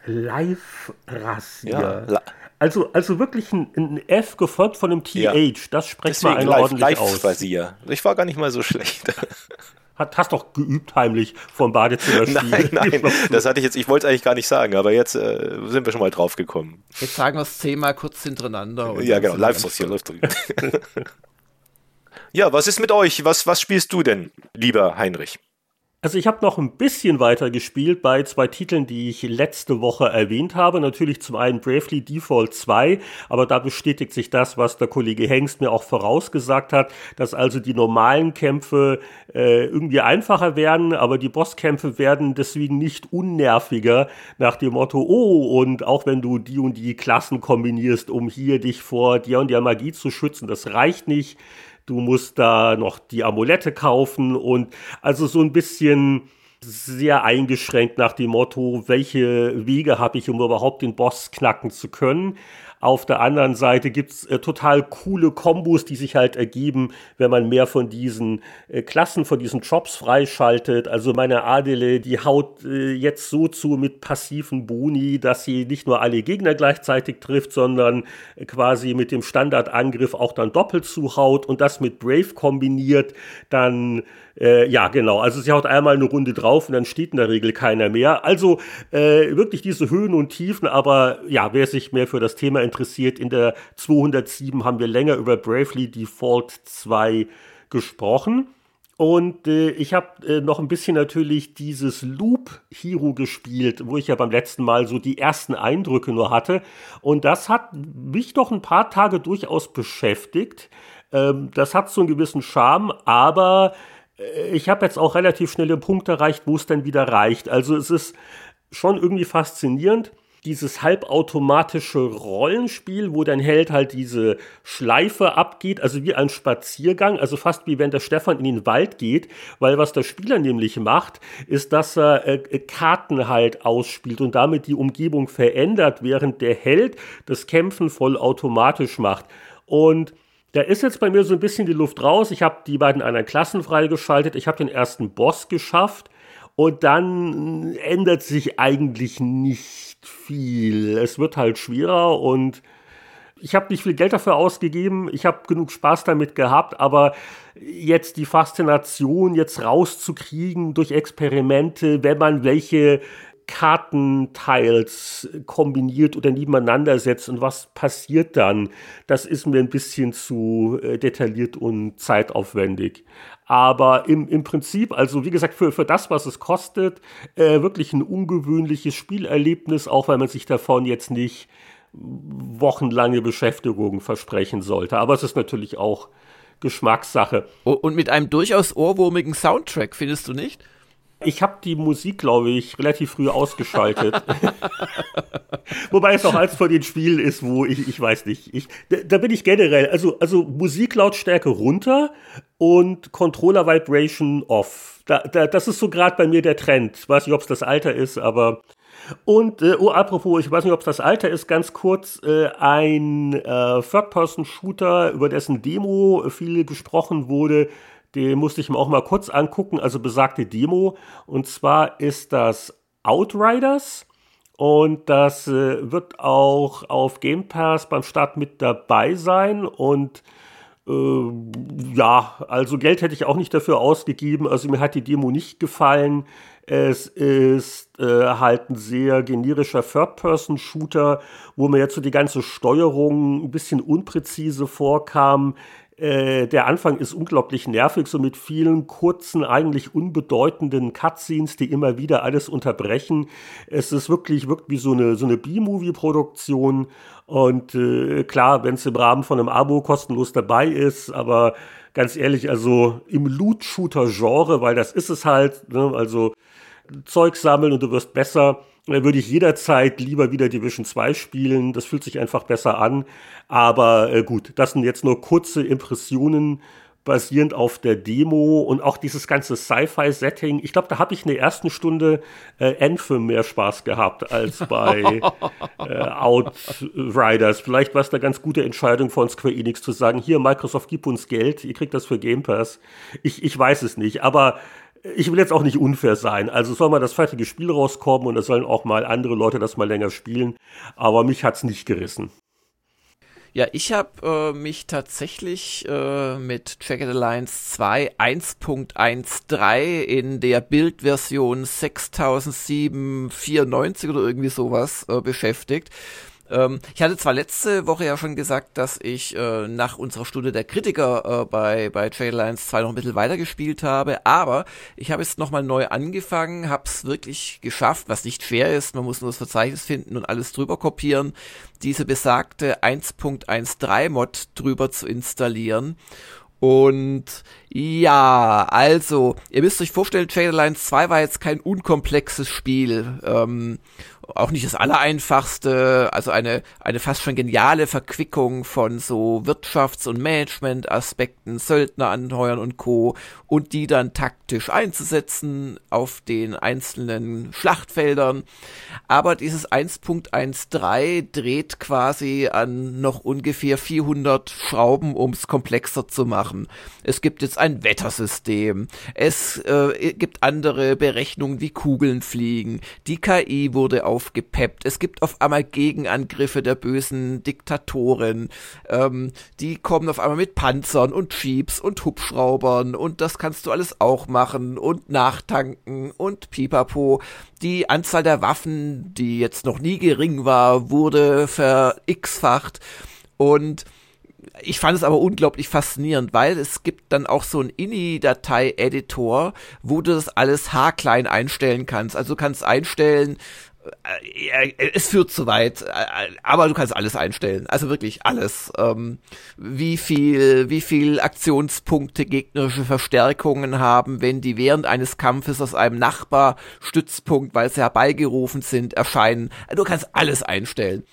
Live Rasier. Ja, also, also wirklich ein, ein, F gefolgt von einem TH, ja. das spricht Deswegen mal einer live, ordentlich live aus. Rasier. Ich war gar nicht mal so schlecht. Hat, hast doch geübt heimlich vom Badezimmer Nein, nein, das hatte ich jetzt, ich wollte es eigentlich gar nicht sagen, aber jetzt äh, sind wir schon mal drauf gekommen. Jetzt sagen wir es zehnmal kurz hintereinander. Ja, genau, live rasier läuft Ja, was ist mit euch? Was, was spielst du denn, lieber Heinrich? Also ich habe noch ein bisschen weiter gespielt bei zwei Titeln, die ich letzte Woche erwähnt habe. Natürlich zum einen Bravely Default 2, aber da bestätigt sich das, was der Kollege Hengst mir auch vorausgesagt hat, dass also die normalen Kämpfe äh, irgendwie einfacher werden, aber die Bosskämpfe werden deswegen nicht unnerviger nach dem Motto, oh, und auch wenn du die und die Klassen kombinierst, um hier dich vor der und der Magie zu schützen, das reicht nicht du musst da noch die Amulette kaufen und also so ein bisschen sehr eingeschränkt nach dem Motto, welche Wege habe ich, um überhaupt den Boss knacken zu können. Auf der anderen Seite gibt's äh, total coole Kombos, die sich halt ergeben, wenn man mehr von diesen äh, Klassen, von diesen Jobs freischaltet. Also meine Adele, die haut äh, jetzt so zu mit passiven Boni, dass sie nicht nur alle Gegner gleichzeitig trifft, sondern äh, quasi mit dem Standardangriff auch dann doppelt zuhaut und das mit Brave kombiniert, dann äh, ja, genau. Also sie haut einmal eine Runde drauf und dann steht in der Regel keiner mehr. Also äh, wirklich diese Höhen und Tiefen, aber ja, wer sich mehr für das Thema interessiert, in der 207 haben wir länger über Bravely Default 2 gesprochen. Und äh, ich habe äh, noch ein bisschen natürlich dieses Loop Hero gespielt, wo ich ja beim letzten Mal so die ersten Eindrücke nur hatte. Und das hat mich doch ein paar Tage durchaus beschäftigt. Ähm, das hat so einen gewissen Charme, aber ich habe jetzt auch relativ schnell den Punkt erreicht, wo es dann wieder reicht. Also es ist schon irgendwie faszinierend, dieses halbautomatische Rollenspiel, wo dein Held halt diese Schleife abgeht, also wie ein Spaziergang, also fast wie wenn der Stefan in den Wald geht, weil was der Spieler nämlich macht, ist, dass er äh, Karten halt ausspielt und damit die Umgebung verändert, während der Held das Kämpfen vollautomatisch macht. Und da ist jetzt bei mir so ein bisschen die Luft raus. Ich habe die beiden anderen Klassen freigeschaltet. Ich habe den ersten Boss geschafft. Und dann ändert sich eigentlich nicht viel. Es wird halt schwerer und ich habe nicht viel Geld dafür ausgegeben. Ich habe genug Spaß damit gehabt, aber jetzt die Faszination jetzt rauszukriegen durch Experimente, wenn man welche Kartenteils kombiniert oder nebeneinander setzt und was passiert dann, das ist mir ein bisschen zu äh, detailliert und zeitaufwendig. Aber im, im Prinzip, also wie gesagt, für, für das, was es kostet, äh, wirklich ein ungewöhnliches Spielerlebnis, auch weil man sich davon jetzt nicht wochenlange Beschäftigung versprechen sollte. Aber es ist natürlich auch Geschmackssache. Und mit einem durchaus ohrwurmigen Soundtrack, findest du nicht? Ich habe die Musik, glaube ich, relativ früh ausgeschaltet. Wobei es auch eins von den Spielen ist, wo ich, ich weiß nicht, ich, da, da bin ich generell, also, also Musiklautstärke runter und Controller Vibration off. Da, da, das ist so gerade bei mir der Trend. Ich weiß nicht, ob es das Alter ist, aber und, äh, oh, apropos, ich weiß nicht, ob es das Alter ist, ganz kurz, äh, ein äh, Third-Person-Shooter, über dessen Demo viel gesprochen wurde, den musste ich mir auch mal kurz angucken, also besagte Demo. Und zwar ist das Outriders. Und das äh, wird auch auf Game Pass beim Start mit dabei sein. Und äh, ja, also Geld hätte ich auch nicht dafür ausgegeben. Also mir hat die Demo nicht gefallen. Es ist äh, halt ein sehr generischer Third-Person-Shooter, wo mir jetzt so die ganze Steuerung ein bisschen unpräzise vorkam. Äh, der Anfang ist unglaublich nervig, so mit vielen kurzen, eigentlich unbedeutenden Cutscenes, die immer wieder alles unterbrechen. Es ist wirklich, wirkt wie so eine, so eine B-Movie-Produktion. Und äh, klar, wenn es im Rahmen von einem Abo kostenlos dabei ist, aber ganz ehrlich, also im Loot-Shooter-Genre, weil das ist es halt, ne, also Zeug sammeln und du wirst besser würde ich jederzeit lieber wieder Division 2 spielen. Das fühlt sich einfach besser an. Aber äh, gut, das sind jetzt nur kurze Impressionen basierend auf der Demo und auch dieses ganze Sci-Fi-Setting. Ich glaube, da habe ich in der ersten Stunde äh, Anthem mehr Spaß gehabt als bei äh, Outriders. Vielleicht war es eine ganz gute Entscheidung von Square Enix zu sagen, hier Microsoft, gib uns Geld, ihr kriegt das für Game Pass. Ich, ich weiß es nicht, aber ich will jetzt auch nicht unfair sein. Also soll mal das fertige Spiel rauskommen und es sollen auch mal andere Leute das mal länger spielen. Aber mich hat's nicht gerissen. Ja, ich habe äh, mich tatsächlich äh, mit Jagged Alliance 2 1.13 in der Bildversion 600794 oder irgendwie sowas äh, beschäftigt. Ähm, ich hatte zwar letzte Woche ja schon gesagt, dass ich äh, nach unserer Stunde der Kritiker äh, bei, bei Trail Lines 2 noch ein bisschen weiter gespielt habe, aber ich habe jetzt nochmal neu angefangen, habe es wirklich geschafft, was nicht schwer ist, man muss nur das Verzeichnis finden und alles drüber kopieren, diese besagte 1.13 Mod drüber zu installieren. Und ja, also, ihr müsst euch vorstellen, Trader Lines 2 war jetzt kein unkomplexes Spiel. Ähm, auch nicht das allereinfachste, also eine, eine fast schon geniale Verquickung von so Wirtschafts- und Management-Aspekten, Söldner anheuern und Co. und die dann taktisch einzusetzen auf den einzelnen Schlachtfeldern. Aber dieses 1.13 dreht quasi an noch ungefähr 400 Schrauben, um es komplexer zu machen. Es gibt jetzt ein Wettersystem, es äh, gibt andere Berechnungen, wie Kugeln fliegen, die KI wurde aufgepeppt. Es gibt auf einmal Gegenangriffe der bösen Diktatoren. Ähm, die kommen auf einmal mit Panzern und Jeeps und Hubschraubern und das kannst du alles auch machen und nachtanken und pipapo. Die Anzahl der Waffen, die jetzt noch nie gering war, wurde ver-x-facht und ich fand es aber unglaublich faszinierend, weil es gibt dann auch so einen INI-Datei-Editor, wo du das alles haarklein einstellen kannst. Also du kannst einstellen, es führt zu weit, äh, aber du kannst alles einstellen. Also wirklich alles. Ähm, wie viel, wie viel Aktionspunkte gegnerische Verstärkungen haben, wenn die während eines Kampfes aus einem Nachbarstützpunkt, weil sie herbeigerufen sind, erscheinen. Du kannst alles einstellen.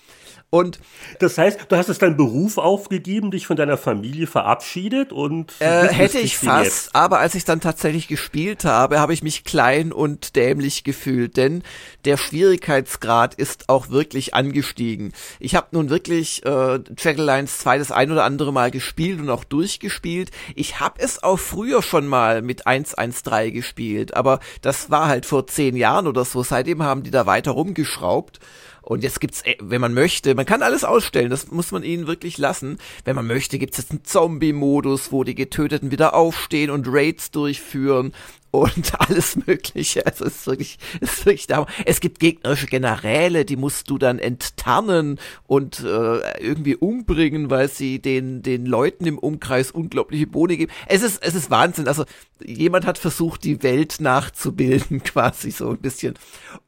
Und das heißt, du hast es deinen Beruf aufgegeben, dich von deiner Familie verabschiedet und äh, hätte ich fast, aber als ich dann tatsächlich gespielt habe, habe ich mich klein und dämlich gefühlt, denn der Schwierigkeitsgrad ist auch wirklich angestiegen. Ich habe nun wirklich äh, Lines 2 das ein oder andere Mal gespielt und auch durchgespielt. Ich habe es auch früher schon mal mit 1.1.3 gespielt, aber das war halt vor zehn Jahren oder so. Seitdem haben die da weiter rumgeschraubt. Und jetzt gibt's, äh, wenn man möchte, man kann alles ausstellen, das muss man ihnen wirklich lassen. Wenn man möchte, gibt's jetzt einen Zombie-Modus, wo die Getöteten wieder aufstehen und Raids durchführen. und alles Mögliche. Also es ist wirklich, es ist wirklich da. Es gibt gegnerische Generäle, die musst du dann enttarnen und äh, irgendwie umbringen, weil sie den den Leuten im Umkreis unglaubliche Boni geben. Es ist es ist Wahnsinn. Also jemand hat versucht, die Welt nachzubilden, quasi so ein bisschen.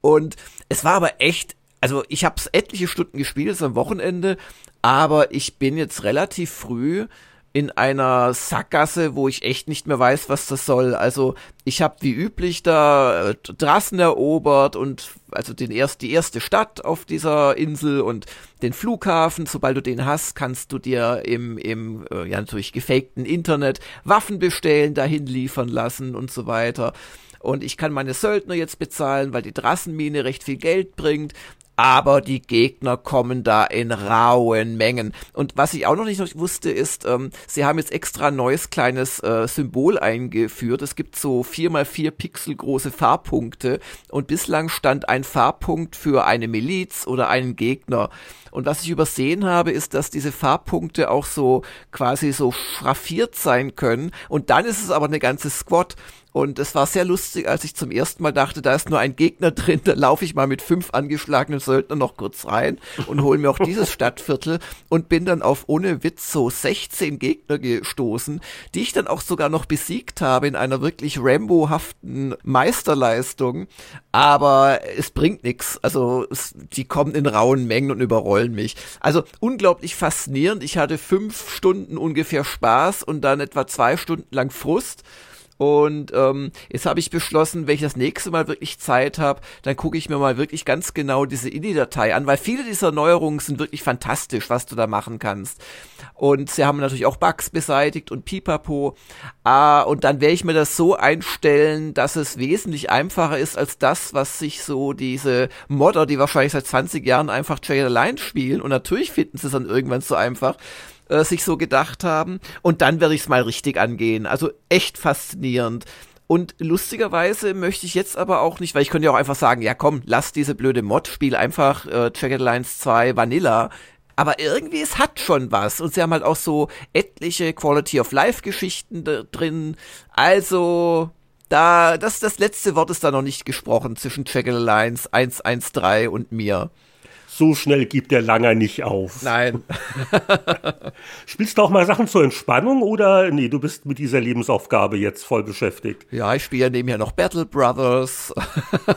Und es war aber echt also ich habe es etliche Stunden gespielt, es am Wochenende, aber ich bin jetzt relativ früh in einer Sackgasse, wo ich echt nicht mehr weiß, was das soll. Also ich habe wie üblich da äh, Drassen erobert und also den erst die erste Stadt auf dieser Insel und den Flughafen. Sobald du den hast, kannst du dir im im äh, ja natürlich gefakten Internet Waffen bestellen, dahin liefern lassen und so weiter. Und ich kann meine Söldner jetzt bezahlen, weil die Drassenmine recht viel Geld bringt aber die Gegner kommen da in rauen Mengen. Und was ich auch noch nicht wusste, ist, ähm, sie haben jetzt extra ein neues kleines äh, Symbol eingeführt. Es gibt so vier mal vier Pixel große Farbpunkte und bislang stand ein Farbpunkt für eine Miliz oder einen Gegner. Und was ich übersehen habe, ist, dass diese Farbpunkte auch so quasi so schraffiert sein können. Und dann ist es aber eine ganze Squad. Und es war sehr lustig, als ich zum ersten Mal dachte, da ist nur ein Gegner drin, da laufe ich mal mit fünf angeschlagenen Söldnern noch kurz rein und hole mir auch dieses Stadtviertel und bin dann auf ohne Witz so 16 Gegner gestoßen, die ich dann auch sogar noch besiegt habe in einer wirklich Rambo-haften Meisterleistung. Aber es bringt nichts. Also es, die kommen in rauen Mengen und überrollen mich. Also unglaublich faszinierend. Ich hatte fünf Stunden ungefähr Spaß und dann etwa zwei Stunden lang Frust. Und ähm, jetzt habe ich beschlossen, wenn ich das nächste Mal wirklich Zeit habe, dann gucke ich mir mal wirklich ganz genau diese INI-Datei an, weil viele dieser Neuerungen sind wirklich fantastisch, was du da machen kannst. Und sie haben natürlich auch Bugs beseitigt und pipapo. Ah, und dann werde ich mir das so einstellen, dass es wesentlich einfacher ist als das, was sich so diese Modder, die wahrscheinlich seit 20 Jahren einfach Jail Line spielen. Und natürlich finden sie es dann irgendwann so einfach äh, sich so gedacht haben. Und dann werde ich es mal richtig angehen. Also echt faszinierend. Und lustigerweise möchte ich jetzt aber auch nicht, weil ich könnte ja auch einfach sagen, ja komm, lass diese blöde Mod, spiel einfach äh, Jagged Lines 2 Vanilla. Aber irgendwie, es hat schon was. Und sie haben halt auch so etliche Quality of Life Geschichten drin. Also, da, das, das letzte Wort ist da noch nicht gesprochen zwischen Jagged Lines 113 und mir so schnell gibt der Langer nicht auf. Nein. Spielst du auch mal Sachen zur Entspannung oder nee, du bist mit dieser Lebensaufgabe jetzt voll beschäftigt? Ja, ich spiele ja nebenher noch Battle Brothers.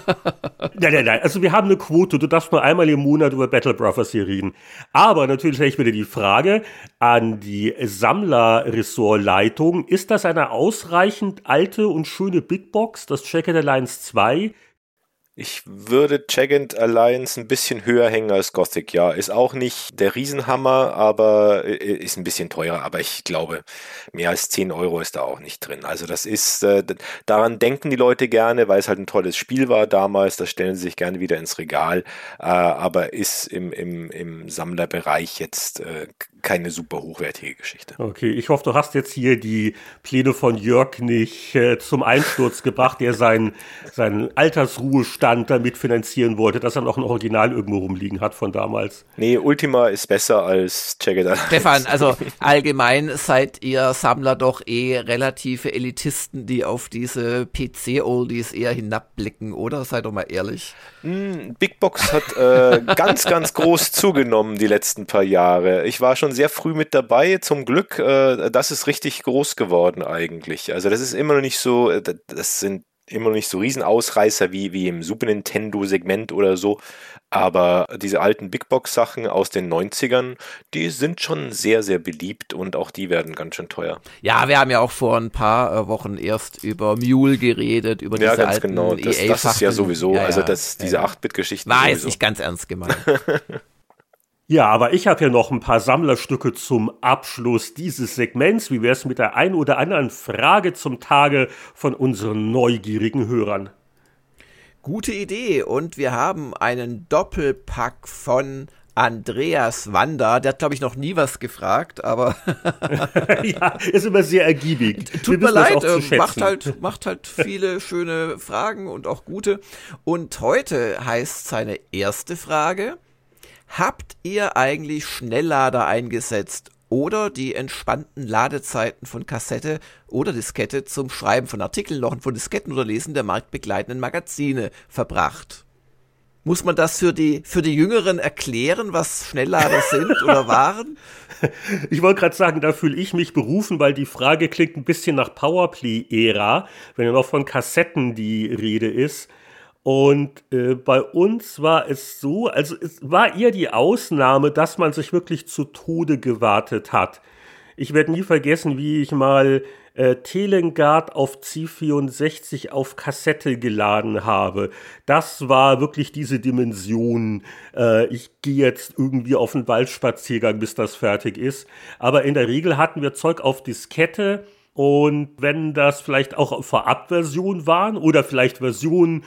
nein, nein, nein. Also wir haben eine Quote. Du darfst nur einmal im Monat über Battle Brothers hier reden. Aber natürlich stelle ich mir die Frage an die Sammler-Ressortleitung. Ist das eine ausreichend alte und schöne Big Box, das Checker Alliance 2, ich würde Jagged Alliance ein bisschen höher hängen als Gothic, ja. Ist auch nicht der Riesenhammer, aber ist ein bisschen teurer. Aber ich glaube, mehr als 10 Euro ist da auch nicht drin. Also das ist, äh, daran denken die Leute gerne, weil es halt ein tolles Spiel war damals. Das stellen sie sich gerne wieder ins Regal. Äh, aber ist im, im, im Sammlerbereich jetzt äh, keine super hochwertige Geschichte. Okay, ich hoffe, du hast jetzt hier die Pläne von Jörg nicht äh, zum Einsturz gebracht, der seinen, seinen Altersruhestand damit finanzieren wollte, dass er noch ein Original irgendwo rumliegen hat von damals. Nee, Ultima ist besser als Jagged Stefan, also allgemein seid ihr Sammler doch eh relative Elitisten, die auf diese PC-Oldies eher hinabblicken, oder? Seid doch mal ehrlich. Mm, Big Box hat äh, ganz, ganz groß zugenommen die letzten paar Jahre. Ich war schon sehr früh mit dabei, zum Glück. Äh, das ist richtig groß geworden eigentlich. Also das ist immer noch nicht so, äh, das sind immer noch nicht so Riesenausreißer wie, wie im Super Nintendo-Segment oder so. Aber diese alten Big Box-Sachen aus den 90ern, die sind schon sehr, sehr beliebt und auch die werden ganz schön teuer. Ja, wir haben ja auch vor ein paar äh, Wochen erst über Mule geredet, über ja, diese ganz alten genau. Das, EA das ist ja sowieso, ja, ja, also das, diese ja, 8-Bit-Geschichten. War jetzt nicht ganz ernst gemeint. Ja, aber ich habe ja noch ein paar Sammlerstücke zum Abschluss dieses Segments. Wie wäre es mit der ein oder anderen Frage zum Tage von unseren neugierigen Hörern? Gute Idee. Und wir haben einen Doppelpack von Andreas Wander, der hat, glaube ich, noch nie was gefragt, aber. ja, ist immer sehr ergiebig. Tut mir leid, äh, macht halt, macht halt viele schöne Fragen und auch gute. Und heute heißt seine erste Frage: Habt ihr eigentlich Schnelllader eingesetzt oder die entspannten Ladezeiten von Kassette oder Diskette zum Schreiben von Artikeln, noch von Disketten oder Lesen der marktbegleitenden Magazine verbracht. Muss man das für die, für die Jüngeren erklären, was Schnelllader sind oder waren? Ich wollte gerade sagen, da fühle ich mich berufen, weil die Frage klingt ein bisschen nach Powerplay-Ära, wenn ja noch von Kassetten die Rede ist. Und äh, bei uns war es so, also es war eher die Ausnahme, dass man sich wirklich zu Tode gewartet hat. Ich werde nie vergessen, wie ich mal äh, Telengard auf C64 auf Kassette geladen habe. Das war wirklich diese Dimension. Äh, ich gehe jetzt irgendwie auf einen Waldspaziergang, bis das fertig ist. Aber in der Regel hatten wir Zeug auf Diskette. Und wenn das vielleicht auch Vorabversionen waren oder vielleicht Versionen,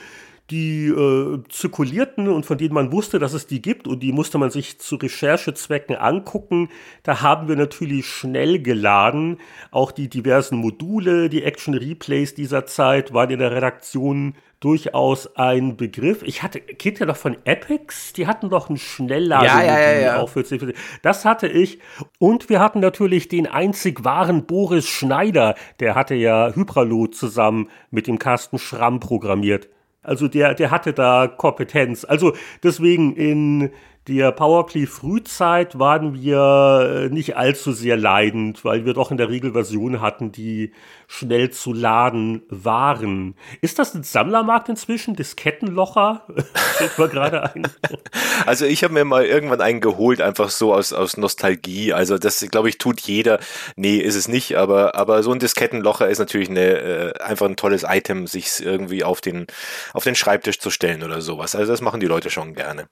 die äh, zirkulierten und von denen man wusste, dass es die gibt und die musste man sich zu Recherchezwecken angucken. Da haben wir natürlich schnell geladen. Auch die diversen Module, die Action Replays dieser Zeit waren in der Redaktion durchaus ein Begriff. Ich hatte, kennt ihr doch von Epics? Die hatten doch ein Schnellladen. Ja, ja, ja. Auch für das hatte ich. Und wir hatten natürlich den einzig wahren Boris Schneider. Der hatte ja Hypralot zusammen mit dem Carsten Schramm programmiert. Also der, der hatte da Kompetenz. Also deswegen in der Powerplay Frühzeit waren wir äh, nicht allzu sehr leidend, weil wir doch in der Regel Versionen hatten, die schnell zu laden waren. Ist das ein Sammlermarkt inzwischen? Diskettenlocher? Fällt mir gerade ein. Also ich habe mir mal irgendwann einen geholt, einfach so aus, aus Nostalgie. Also das, glaube ich, tut jeder. Nee, ist es nicht, aber, aber so ein Diskettenlocher ist natürlich eine, äh, einfach ein tolles Item, sich irgendwie auf den, auf den Schreibtisch zu stellen oder sowas. Also das machen die Leute schon gerne.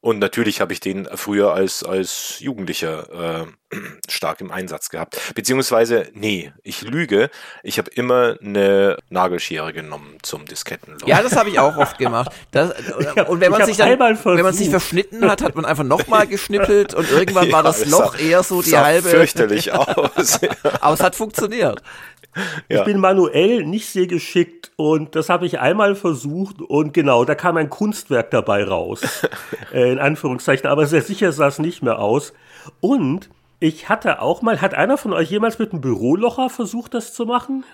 Und natürlich habe ich den früher als, als Jugendlicher äh, stark im Einsatz gehabt. Beziehungsweise, nee, ich lüge. Ich habe immer eine Nagelschere genommen zum Diskettenloch. Ja, das habe ich auch oft gemacht. Das, und wenn man sich dann, wenn man sich verschnitten hat, hat man einfach nochmal geschnippelt und irgendwann ja, war das Loch eher so die halbe. fürchterlich aus. Aber es hat funktioniert. Ja. Ich bin manuell nicht sehr geschickt und das habe ich einmal versucht und genau, da kam ein Kunstwerk dabei raus. äh, in Anführungszeichen, aber sehr sicher sah es nicht mehr aus. Und ich hatte auch mal, hat einer von euch jemals mit einem Bürolocher versucht, das zu machen?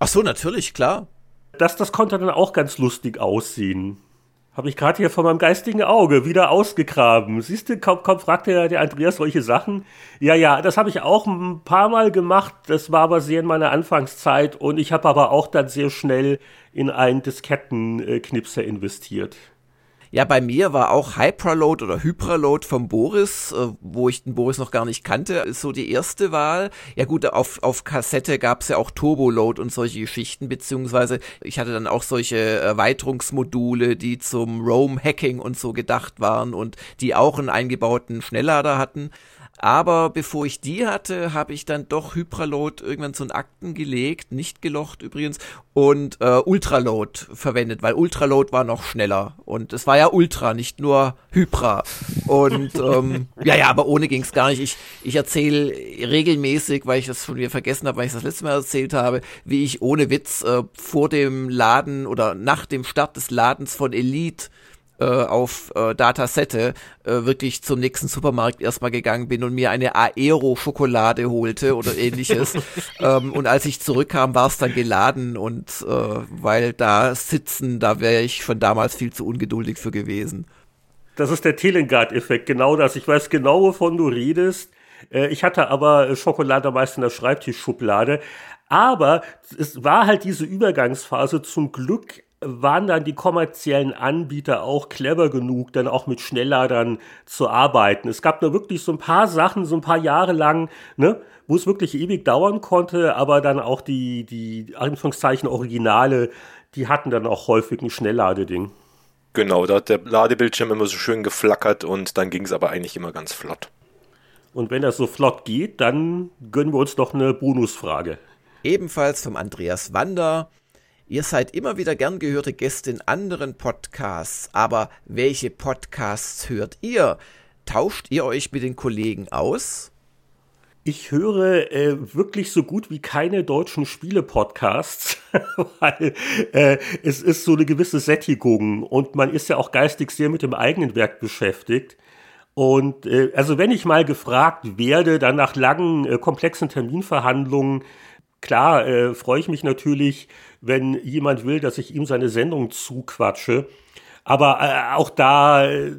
Ach so, natürlich, klar. Das, das konnte dann auch ganz lustig aussehen. Habe ich gerade hier vor meinem geistigen Auge wieder ausgegraben. Siehst du, kaum, kaum fragt der, der Andreas solche Sachen. Ja, ja, das habe ich auch ein paar Mal gemacht. Das war aber sehr in meiner Anfangszeit und ich habe aber auch dann sehr schnell in einen Diskettenknipser investiert. Ja, bei mir war auch Hyperload oder Hyperload vom Boris, äh, wo ich den Boris noch gar nicht kannte, so die erste Wahl. Ja gut, auf, auf Kassette gab's ja auch Turboload und solche Geschichten, beziehungsweise ich hatte dann auch solche Erweiterungsmodule, die zum Roam-Hacking und so gedacht waren und die auch einen eingebauten Schnelllader hatten. Aber bevor ich die hatte, habe ich dann doch Hypraload irgendwann zu den Akten gelegt, nicht gelocht übrigens, und äh, Ultraload verwendet, weil Ultraload war noch schneller. Und es war ja Ultra, nicht nur Hypra. Und ähm, ja, ja, aber ohne ging's gar nicht. Ich, ich erzähle regelmäßig, weil ich das schon wieder vergessen habe, weil ich das letzte Mal erzählt habe, wie ich ohne Witz äh, vor dem Laden oder nach dem Start des Ladens von Elite äh, auf äh, Datasette äh, wirklich zum nächsten Supermarkt erstmal gegangen bin und mir eine Aero-Schokolade holte oder ähnliches. ähm, und als ich zurückkam, war es dann geladen und äh, weil da sitzen, da wäre ich von damals viel zu ungeduldig für gewesen. Das ist der Telengard-Effekt, genau das. Ich weiß genau, wovon du redest. Äh, ich hatte aber Schokolade meist in der Schreibtischschublade. Aber es war halt diese Übergangsphase zum Glück waren dann die kommerziellen Anbieter auch clever genug, dann auch mit Schnellladern zu arbeiten. Es gab nur wirklich so ein paar Sachen, so ein paar Jahre lang, ne, wo es wirklich ewig dauern konnte, aber dann auch die, die Anführungszeichen Originale, die hatten dann auch häufig ein Schnellladeding. Genau, da hat der Ladebildschirm immer so schön geflackert und dann ging es aber eigentlich immer ganz flott. Und wenn das so flott geht, dann gönnen wir uns doch eine Bonusfrage. Ebenfalls vom Andreas Wander. Ihr seid immer wieder gern gehörte Gäste in anderen Podcasts, aber welche Podcasts hört ihr? Tauscht ihr euch mit den Kollegen aus? Ich höre äh, wirklich so gut wie keine deutschen Spiele-Podcasts, weil äh, es ist so eine gewisse Sättigung und man ist ja auch geistig sehr mit dem eigenen Werk beschäftigt. Und äh, also wenn ich mal gefragt werde, dann nach langen, äh, komplexen Terminverhandlungen, klar äh, freue ich mich natürlich, wenn jemand will, dass ich ihm seine Sendung zuquatsche. Aber äh, auch da, äh,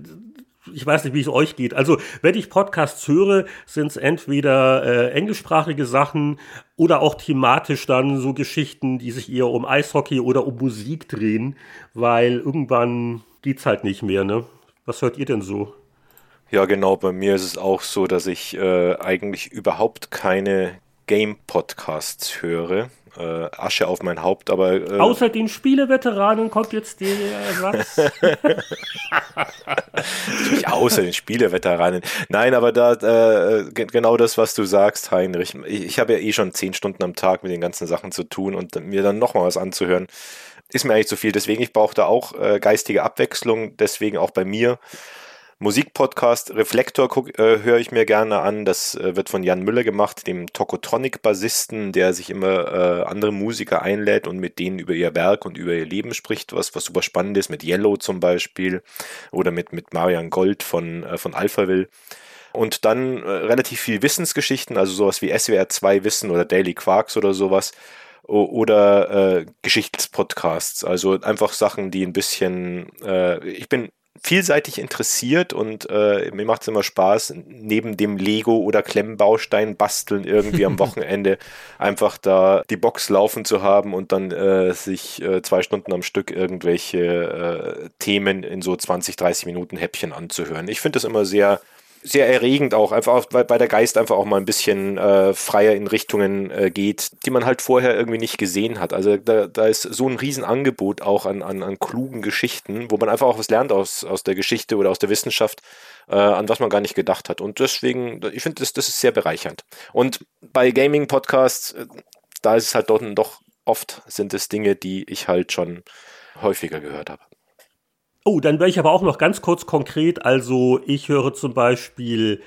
ich weiß nicht, wie es euch geht. Also, wenn ich Podcasts höre, sind es entweder äh, englischsprachige Sachen oder auch thematisch dann so Geschichten, die sich eher um Eishockey oder um Musik drehen, weil irgendwann geht's halt nicht mehr, ne? Was hört ihr denn so? Ja, genau. Bei mir ist es auch so, dass ich äh, eigentlich überhaupt keine Game-Podcasts höre. Äh, Asche auf mein Haupt, aber. Äh, Außer den Spieleveteranen kommt jetzt der Ersatz. Natürlich außer den Spieleveteranen. Nein, aber da äh, genau das, was du sagst, Heinrich. Ich, ich habe ja eh schon zehn Stunden am Tag mit den ganzen Sachen zu tun und mir dann nochmal was anzuhören, ist mir eigentlich zu viel. Deswegen, ich brauche da auch äh, geistige Abwechslung. Deswegen auch bei mir Musikpodcast Reflektor äh, höre ich mir gerne an. Das äh, wird von Jan Müller gemacht, dem Tokotronic-Bassisten, der sich immer äh, andere Musiker einlädt und mit denen über ihr Werk und über ihr Leben spricht, was, was super spannend ist, mit Yellow zum Beispiel oder mit, mit Marian Gold von, äh, von Alphaville. Und dann äh, relativ viel Wissensgeschichten, also sowas wie SWR 2 Wissen oder Daily Quarks oder sowas oder äh, Geschichtspodcasts. Also einfach Sachen, die ein bisschen. Äh, ich bin vielseitig interessiert und äh, mir macht es immer Spaß, neben dem Lego oder Klemmbaustein basteln irgendwie am Wochenende einfach da die Box laufen zu haben und dann äh, sich äh, zwei Stunden am Stück irgendwelche äh, Themen in so 20, 30 Minuten Häppchen anzuhören. Ich finde das immer sehr sehr erregend auch, einfach auch, weil, weil der Geist einfach auch mal ein bisschen äh, freier in Richtungen äh, geht, die man halt vorher irgendwie nicht gesehen hat. Also da, da ist so ein Riesenangebot auch an, an, an klugen Geschichten, wo man einfach auch was lernt aus, aus der Geschichte oder aus der Wissenschaft, äh, an was man gar nicht gedacht hat. Und deswegen, ich finde, das, das ist sehr bereichernd. Und bei Gaming-Podcasts, äh, da ist es halt dort doch oft sind es Dinge, die ich halt schon häufiger gehört habe. Oh, dann wäre ich aber auch noch ganz kurz konkret. Also ich höre zum Beispiel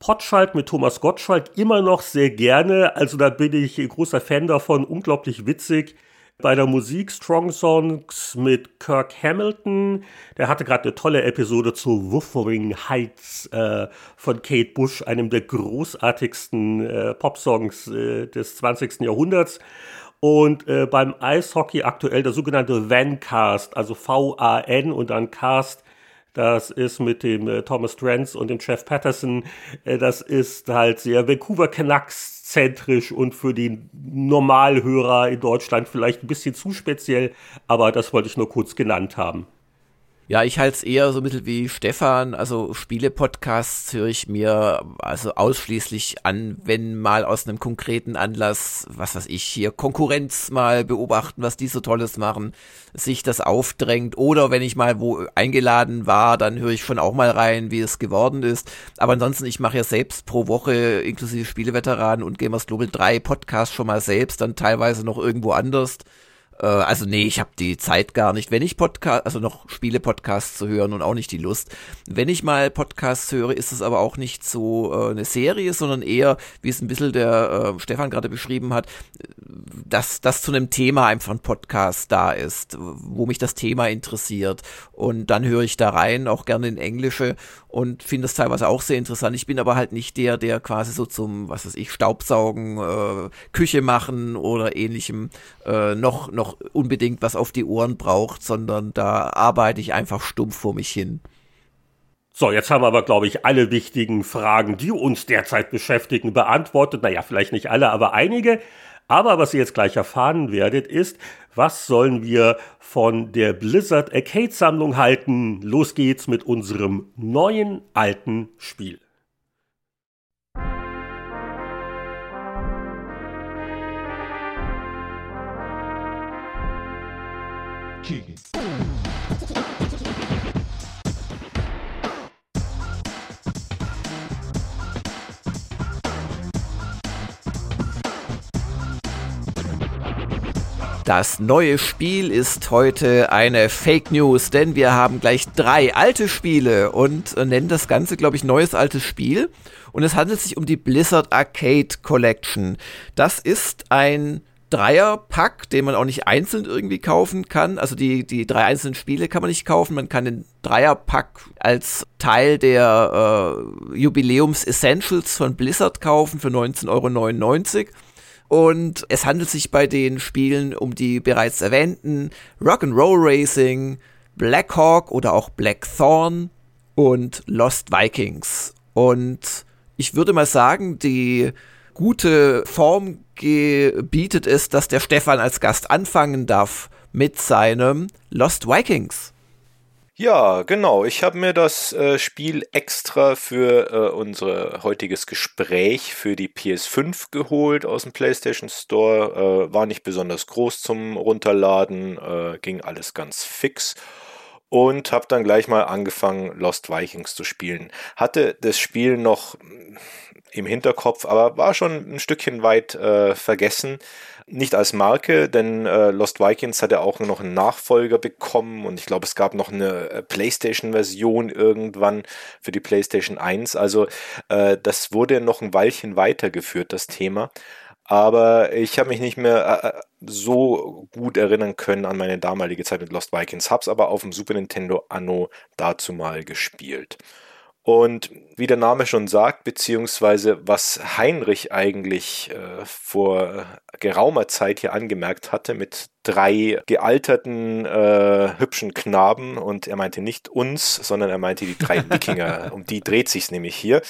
Potschalk mit Thomas Gottschalk immer noch sehr gerne. Also da bin ich großer Fan davon, unglaublich witzig. Bei der Musik Strong Songs mit Kirk Hamilton. Der hatte gerade eine tolle Episode zu Wuthering Heights äh, von Kate Bush, einem der großartigsten äh, Popsongs äh, des 20. Jahrhunderts. Und äh, beim Eishockey aktuell der sogenannte Vancast, also V-A-N und dann Cast, das ist mit dem äh, Thomas Trentz und dem Jeff Patterson, äh, das ist halt sehr Vancouver Canucks zentrisch und für den Normalhörer in Deutschland vielleicht ein bisschen zu speziell, aber das wollte ich nur kurz genannt haben. Ja, ich halte es eher so mittel wie Stefan. Also Spiele-Podcasts höre ich mir also ausschließlich an, wenn mal aus einem konkreten Anlass, was weiß ich, hier Konkurrenz mal beobachten, was die so Tolles machen, sich das aufdrängt. Oder wenn ich mal wo eingeladen war, dann höre ich schon auch mal rein, wie es geworden ist. Aber ansonsten, ich mache ja selbst pro Woche inklusive Spieleveteranen und Gamers Global 3 Podcasts schon mal selbst, dann teilweise noch irgendwo anders. Äh, also nee, ich habe die Zeit gar nicht. Wenn ich Podcast, also noch Spiele-Podcasts zu hören und auch nicht die Lust. Wenn ich mal Podcasts höre, ist es aber auch nicht so äh, eine Serie, sondern eher, wie es ein bisschen der äh, Stefan gerade beschrieben hat, dass das zu einem Thema einfach ein Podcast da ist, wo mich das Thema interessiert. Und dann höre ich da rein, auch gerne in Englische und finde das teilweise auch sehr interessant. Ich bin aber halt nicht der, der quasi so zum, was weiß ich, Staubsaugen, äh, Küche machen oder ähnlichem äh, noch, unbedingt was auf die Ohren braucht, sondern da arbeite ich einfach stumpf vor mich hin. So, jetzt haben wir aber, glaube ich, alle wichtigen Fragen, die uns derzeit beschäftigen, beantwortet. Naja, vielleicht nicht alle, aber einige. Aber was ihr jetzt gleich erfahren werdet, ist, was sollen wir von der Blizzard Arcade Sammlung halten? Los geht's mit unserem neuen alten Spiel. Kick it. Das neue Spiel ist heute eine Fake News, denn wir haben gleich drei alte Spiele und nennen das Ganze, glaube ich, neues altes Spiel. Und es handelt sich um die Blizzard Arcade Collection. Das ist ein Dreierpack, den man auch nicht einzeln irgendwie kaufen kann. Also die, die drei einzelnen Spiele kann man nicht kaufen. Man kann den Dreierpack als Teil der äh, Jubiläums Essentials von Blizzard kaufen für 19,99 Euro. Und es handelt sich bei den Spielen um die bereits erwähnten Rock'n'Roll Racing, Black Hawk oder auch Blackthorn und Lost Vikings. Und ich würde mal sagen, die gute Form gebietet es, dass der Stefan als Gast anfangen darf mit seinem Lost Vikings. Ja, genau. Ich habe mir das äh, Spiel extra für äh, unser heutiges Gespräch für die PS5 geholt aus dem PlayStation Store. Äh, war nicht besonders groß zum Runterladen, äh, ging alles ganz fix und habe dann gleich mal angefangen, Lost Vikings zu spielen. Hatte das Spiel noch im Hinterkopf, aber war schon ein Stückchen weit äh, vergessen. Nicht als Marke, denn äh, Lost Vikings hat ja auch noch einen Nachfolger bekommen und ich glaube, es gab noch eine äh, PlayStation-Version irgendwann für die PlayStation 1. Also äh, das wurde noch ein Weilchen weitergeführt, das Thema. Aber ich habe mich nicht mehr äh, äh, so gut erinnern können an meine damalige Zeit mit Lost Vikings. Hab's aber auf dem Super Nintendo Anno dazu mal gespielt. Und wie der Name schon sagt, beziehungsweise was Heinrich eigentlich äh, vor geraumer Zeit hier angemerkt hatte, mit drei gealterten, äh, hübschen Knaben, und er meinte nicht uns, sondern er meinte die drei Wikinger, um die dreht sich's nämlich hier.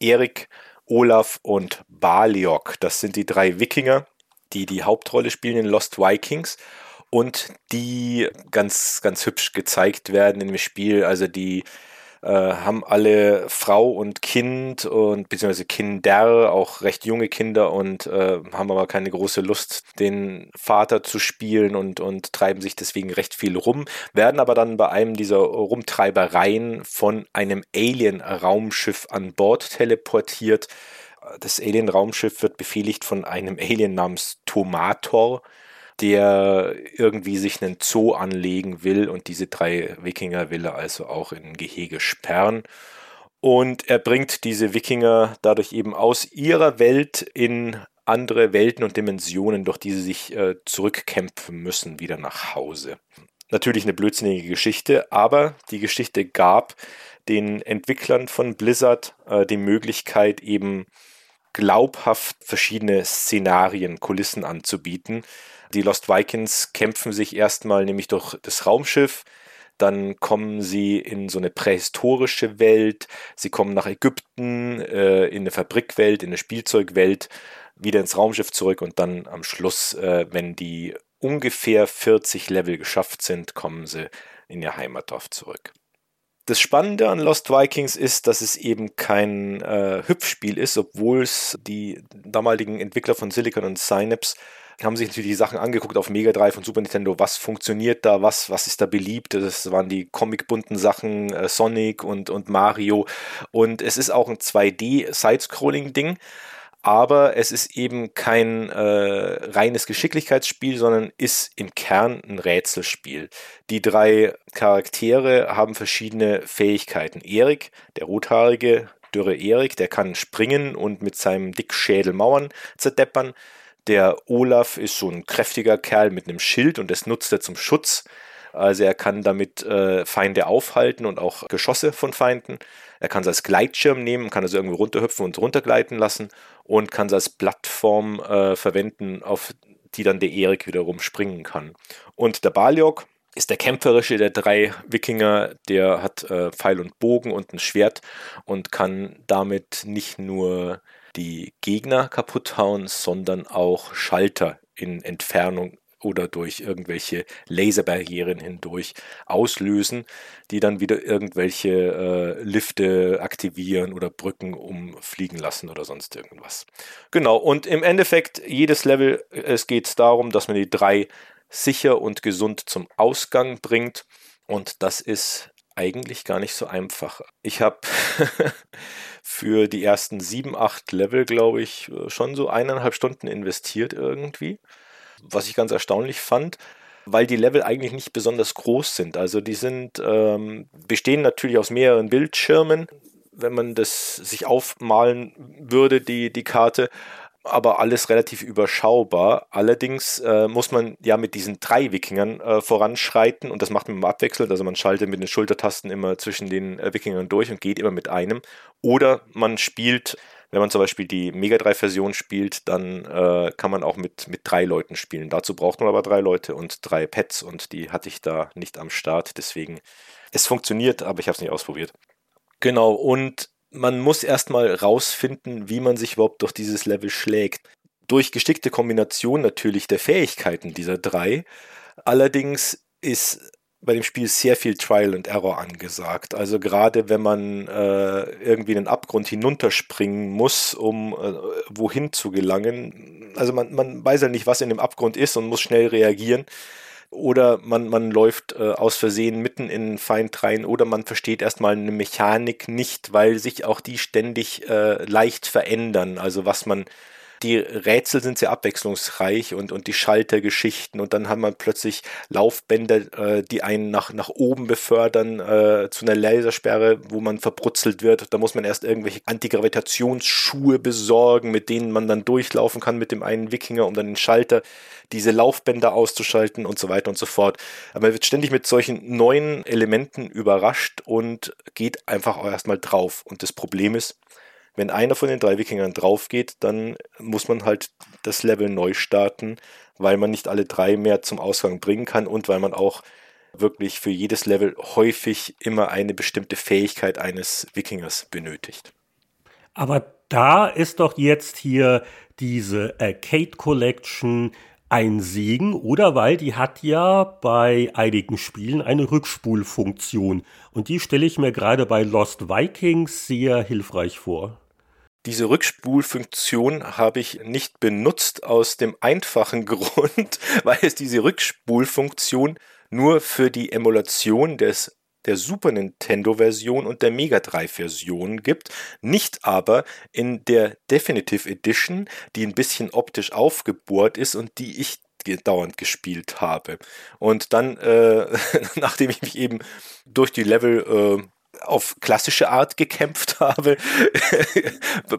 Erik, Olaf und Baliok, das sind die drei Wikinger, die die Hauptrolle spielen in Lost Vikings und die ganz, ganz hübsch gezeigt werden im Spiel. Also die äh, haben alle Frau und Kind und beziehungsweise Kinder, auch recht junge Kinder und äh, haben aber keine große Lust, den Vater zu spielen und, und treiben sich deswegen recht viel rum, werden aber dann bei einem dieser Rumtreibereien von einem Alien-Raumschiff an Bord teleportiert. Das Alien-Raumschiff wird befehligt von einem Alien namens Tomator der irgendwie sich einen Zoo anlegen will und diese drei Wikinger will er also auch in Gehege sperren. Und er bringt diese Wikinger dadurch eben aus ihrer Welt in andere Welten und Dimensionen, durch die sie sich äh, zurückkämpfen müssen, wieder nach Hause. Natürlich eine blödsinnige Geschichte, aber die Geschichte gab den Entwicklern von Blizzard äh, die Möglichkeit, eben glaubhaft verschiedene Szenarien, Kulissen anzubieten, die Lost Vikings kämpfen sich erstmal nämlich durch das Raumschiff, dann kommen sie in so eine prähistorische Welt, sie kommen nach Ägypten, äh, in eine Fabrikwelt, in eine Spielzeugwelt, wieder ins Raumschiff zurück und dann am Schluss, äh, wenn die ungefähr 40 Level geschafft sind, kommen sie in ihr Heimatdorf zurück. Das Spannende an Lost Vikings ist, dass es eben kein äh, Hüpfspiel ist, obwohl es die damaligen Entwickler von Silicon und Synapse haben sich natürlich die Sachen angeguckt auf Mega Drive und Super Nintendo. Was funktioniert da? Was, was ist da beliebt? Das waren die comicbunten Sachen, äh, Sonic und, und Mario. Und es ist auch ein 2D-Side-Scrolling-Ding. Aber es ist eben kein äh, reines Geschicklichkeitsspiel, sondern ist im Kern ein Rätselspiel. Die drei Charaktere haben verschiedene Fähigkeiten. Erik, der rothaarige, dürre Erik, der kann springen und mit seinem Dickschädel Mauern zerdeppern. Der Olaf ist so ein kräftiger Kerl mit einem Schild und das nutzt er zum Schutz. Also er kann damit äh, Feinde aufhalten und auch Geschosse von Feinden. Er kann es als Gleitschirm nehmen, kann also irgendwo runterhüpfen und runtergleiten lassen und kann es als Plattform äh, verwenden, auf die dann der Erik wiederum springen kann. Und der Baliok ist der kämpferische der drei Wikinger, der hat äh, Pfeil und Bogen und ein Schwert und kann damit nicht nur die Gegner kaputt hauen, sondern auch Schalter in Entfernung oder durch irgendwelche Laserbarrieren hindurch auslösen, die dann wieder irgendwelche äh, Lifte aktivieren oder Brücken umfliegen lassen oder sonst irgendwas. Genau, und im Endeffekt, jedes Level, es geht darum, dass man die drei sicher und gesund zum Ausgang bringt. Und das ist eigentlich gar nicht so einfach. Ich habe für die ersten sieben, acht Level, glaube ich, schon so eineinhalb Stunden investiert irgendwie. Was ich ganz erstaunlich fand, weil die Level eigentlich nicht besonders groß sind. Also die sind, ähm, bestehen natürlich aus mehreren Bildschirmen, wenn man das sich aufmalen würde, die, die Karte. Aber alles relativ überschaubar. Allerdings äh, muss man ja mit diesen drei Wikingern äh, voranschreiten und das macht man abwechselnd. Also man schaltet mit den Schultertasten immer zwischen den äh, Wikingern durch und geht immer mit einem. Oder man spielt, wenn man zum Beispiel die Mega 3-Version spielt, dann äh, kann man auch mit, mit drei Leuten spielen. Dazu braucht man aber drei Leute und drei Pets und die hatte ich da nicht am Start. Deswegen, es funktioniert, aber ich habe es nicht ausprobiert. Genau, und man muss erstmal rausfinden, wie man sich überhaupt durch dieses Level schlägt. Durch geschickte Kombination natürlich der Fähigkeiten dieser drei. Allerdings ist bei dem Spiel sehr viel Trial and Error angesagt. Also gerade wenn man äh, irgendwie in den Abgrund hinunterspringen muss, um äh, wohin zu gelangen. Also man, man weiß ja nicht, was in dem Abgrund ist und muss schnell reagieren oder man, man läuft äh, aus Versehen mitten in einen Feind rein oder man versteht erstmal eine Mechanik nicht, weil sich auch die ständig äh, leicht verändern. Also was man die Rätsel sind sehr abwechslungsreich und, und die Schaltergeschichten und dann haben wir plötzlich Laufbänder, äh, die einen nach, nach oben befördern äh, zu einer Lasersperre, wo man verbrutzelt wird. Da muss man erst irgendwelche Antigravitationsschuhe besorgen, mit denen man dann durchlaufen kann mit dem einen Wikinger, um dann den Schalter, diese Laufbänder auszuschalten und so weiter und so fort. Aber man wird ständig mit solchen neuen Elementen überrascht und geht einfach auch erstmal drauf. Und das Problem ist, wenn einer von den drei Wikingern drauf geht, dann muss man halt das Level neu starten, weil man nicht alle drei mehr zum Ausgang bringen kann und weil man auch wirklich für jedes Level häufig immer eine bestimmte Fähigkeit eines Wikingers benötigt. Aber da ist doch jetzt hier diese Arcade Collection ein Segen, oder weil die hat ja bei einigen Spielen eine Rückspulfunktion. Und die stelle ich mir gerade bei Lost Vikings sehr hilfreich vor. Diese Rückspulfunktion habe ich nicht benutzt aus dem einfachen Grund, weil es diese Rückspulfunktion nur für die Emulation des der Super Nintendo Version und der Mega Drive Version gibt, nicht aber in der Definitive Edition, die ein bisschen optisch aufgebohrt ist und die ich dauernd gespielt habe. Und dann, äh, nachdem ich mich eben durch die Level äh, auf klassische Art gekämpft habe,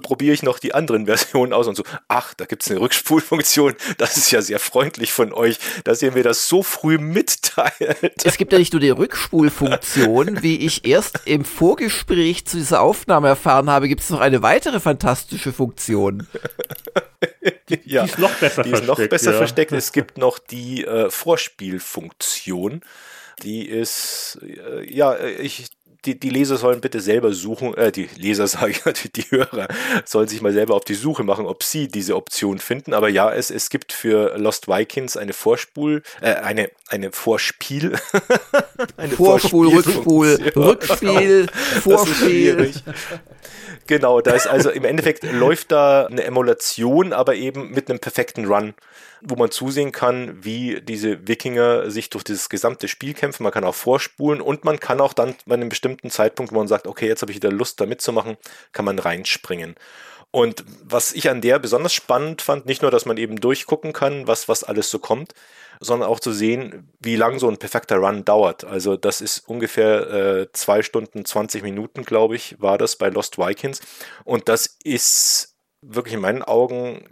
probiere ich noch die anderen Versionen aus und so, ach, da gibt es eine Rückspulfunktion, das ist ja sehr freundlich von euch, dass ihr mir das so früh mitteilt. Es gibt ja nicht nur die Rückspulfunktion, wie ich erst im Vorgespräch zu dieser Aufnahme erfahren habe, gibt es noch eine weitere fantastische Funktion. Die, ja, die ist noch besser die versteckt. Ist noch besser ja. versteckt. Es gibt noch die äh, Vorspielfunktion. Die ist, äh, ja, ich die, die Leser sollen bitte selber suchen, äh, die Leser sage ich natürlich, die Hörer sollen sich mal selber auf die Suche machen, ob sie diese Option finden. Aber ja, es, es gibt für Lost Vikings eine Vorspul, äh, eine, eine Vorspiel. eine Vorspul, Rückspul, Rückspiel, Vorspiel. Genau, da ist also im Endeffekt läuft da eine Emulation, aber eben mit einem perfekten Run wo man zusehen kann, wie diese Wikinger sich durch dieses gesamte Spiel kämpfen. Man kann auch vorspulen und man kann auch dann bei einem bestimmten Zeitpunkt, wo man sagt, okay, jetzt habe ich wieder Lust, da mitzumachen, kann man reinspringen. Und was ich an der besonders spannend fand, nicht nur, dass man eben durchgucken kann, was, was alles so kommt, sondern auch zu sehen, wie lang so ein perfekter Run dauert. Also das ist ungefähr äh, zwei Stunden, 20 Minuten, glaube ich, war das bei Lost Vikings. Und das ist wirklich in meinen Augen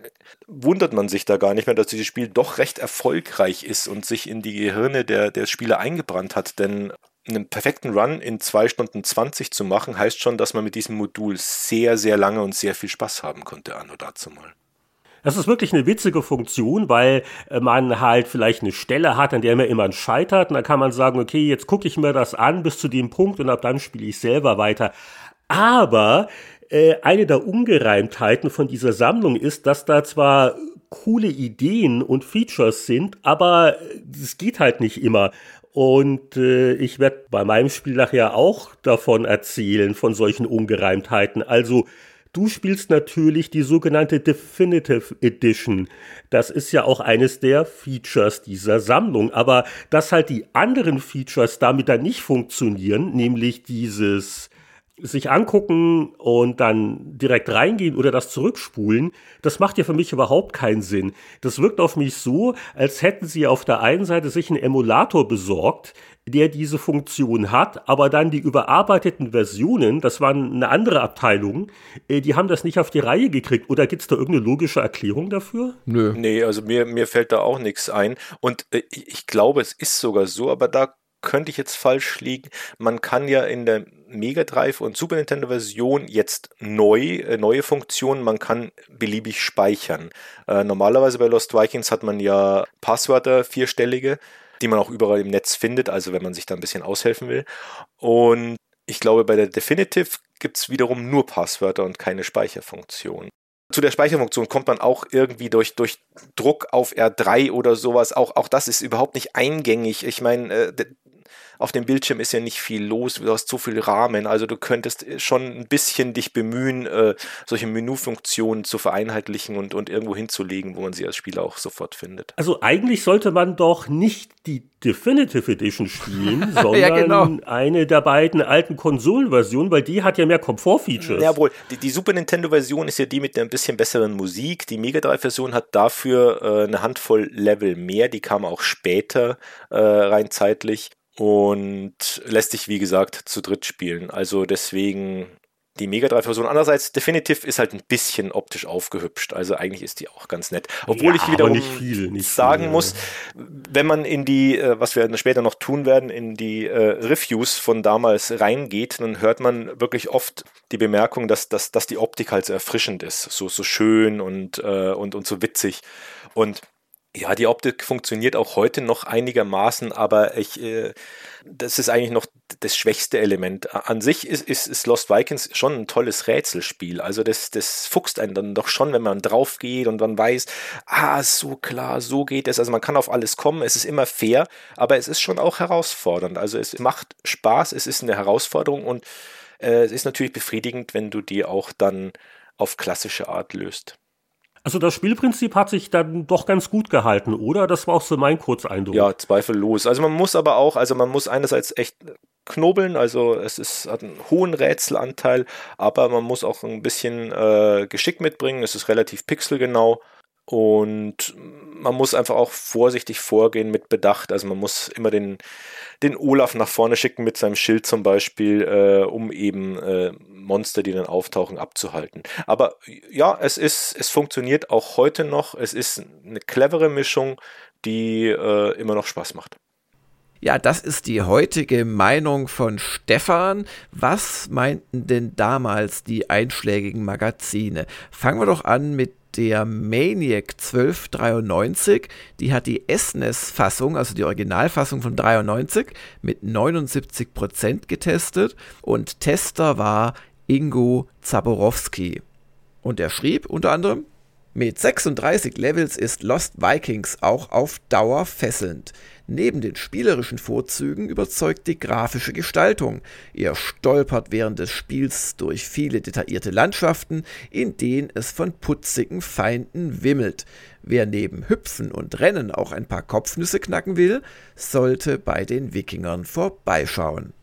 wundert man sich da gar nicht mehr, dass dieses Spiel doch recht erfolgreich ist und sich in die Gehirne der, der Spieler eingebrannt hat. Denn einen perfekten Run in 2 Stunden 20 zu machen, heißt schon, dass man mit diesem Modul sehr, sehr lange und sehr viel Spaß haben konnte, anno dazu mal. Das ist wirklich eine witzige Funktion, weil äh, man halt vielleicht eine Stelle hat, an der man immer scheitert. Und dann kann man sagen, okay, jetzt gucke ich mir das an bis zu dem Punkt und ab dann spiele ich selber weiter. Aber äh, eine der Ungereimtheiten von dieser Sammlung ist, dass da zwar coole Ideen und Features sind, aber es geht halt nicht immer. Und äh, ich werde bei meinem Spiel nachher auch davon erzählen, von solchen Ungereimtheiten. Also du spielst natürlich die sogenannte Definitive Edition. Das ist ja auch eines der Features dieser Sammlung. Aber dass halt die anderen Features damit dann nicht funktionieren, nämlich dieses sich angucken und dann direkt reingehen oder das zurückspulen, das macht ja für mich überhaupt keinen Sinn. Das wirkt auf mich so, als hätten sie auf der einen Seite sich einen Emulator besorgt, der diese Funktion hat, aber dann die überarbeiteten Versionen, das waren eine andere Abteilung, äh, die haben das nicht auf die Reihe gekriegt. Oder gibt es da irgendeine logische Erklärung dafür? Nö. Nee, also mir, mir fällt da auch nichts ein. Und äh, ich glaube, es ist sogar so, aber da könnte ich jetzt falsch liegen. Man kann ja in der Mega Drive und Super Nintendo Version jetzt neu, äh, neue Funktionen, man kann beliebig speichern. Äh, normalerweise bei Lost Vikings hat man ja Passwörter, vierstellige, die man auch überall im Netz findet, also wenn man sich da ein bisschen aushelfen will. Und ich glaube, bei der Definitive gibt es wiederum nur Passwörter und keine Speicherfunktion. Zu der Speicherfunktion kommt man auch irgendwie durch, durch Druck auf R3 oder sowas. Auch, auch das ist überhaupt nicht eingängig. Ich meine, äh, auf dem Bildschirm ist ja nicht viel los, du hast so viel Rahmen, also du könntest schon ein bisschen dich bemühen, äh, solche Menüfunktionen zu vereinheitlichen und, und irgendwo hinzulegen, wo man sie als Spieler auch sofort findet. Also eigentlich sollte man doch nicht die Definitive Edition spielen, sondern ja, genau. eine der beiden alten Konsolenversionen, weil die hat ja mehr Komfortfeatures. Jawohl, die, die Super Nintendo-Version ist ja die mit der ein bisschen besseren Musik. Die Mega Drive-Version hat dafür äh, eine Handvoll Level mehr, die kam auch später äh, rein zeitlich und lässt sich, wie gesagt, zu dritt spielen. Also deswegen die Mega Drive-Version. Andererseits, Definitive ist halt ein bisschen optisch aufgehübscht. Also eigentlich ist die auch ganz nett. Obwohl ja, ich wiederum nicht viel, nicht sagen viel, muss, wenn man in die, äh, was wir später noch tun werden, in die äh, Reviews von damals reingeht, dann hört man wirklich oft die Bemerkung, dass, dass, dass die Optik halt so erfrischend ist. So, so schön und, äh, und, und so witzig. Und ja, die Optik funktioniert auch heute noch einigermaßen, aber ich, äh, das ist eigentlich noch das schwächste Element. An sich ist, ist, ist Lost Vikings schon ein tolles Rätselspiel. Also das, das fuchst einen dann doch schon, wenn man drauf geht und dann weiß, ah, so klar, so geht es. Also man kann auf alles kommen, es ist immer fair, aber es ist schon auch herausfordernd. Also es macht Spaß, es ist eine Herausforderung und äh, es ist natürlich befriedigend, wenn du die auch dann auf klassische Art löst. Also das Spielprinzip hat sich dann doch ganz gut gehalten, oder? Das war auch so mein Kurzeindruck. Ja, zweifellos. Also man muss aber auch, also man muss einerseits echt knobeln, also es ist, hat einen hohen Rätselanteil, aber man muss auch ein bisschen äh, Geschick mitbringen. Es ist relativ pixelgenau. Und man muss einfach auch vorsichtig vorgehen mit Bedacht. Also man muss immer den, den Olaf nach vorne schicken mit seinem Schild zum Beispiel, äh, um eben äh, Monster, die dann auftauchen, abzuhalten. Aber ja, es ist, es funktioniert auch heute noch. Es ist eine clevere Mischung, die äh, immer noch Spaß macht. Ja, das ist die heutige Meinung von Stefan. Was meinten denn damals die einschlägigen Magazine? Fangen wir doch an mit der Maniac 1293, die hat die SNES-Fassung, also die Originalfassung von 93, mit 79% getestet und Tester war Ingo Zaborowski. Und er schrieb unter anderem, mit 36 Levels ist Lost Vikings auch auf Dauer fesselnd. Neben den spielerischen Vorzügen überzeugt die grafische Gestaltung. Ihr stolpert während des Spiels durch viele detaillierte Landschaften, in denen es von putzigen Feinden wimmelt. Wer neben Hüpfen und Rennen auch ein paar Kopfnüsse knacken will, sollte bei den Wikingern vorbeischauen.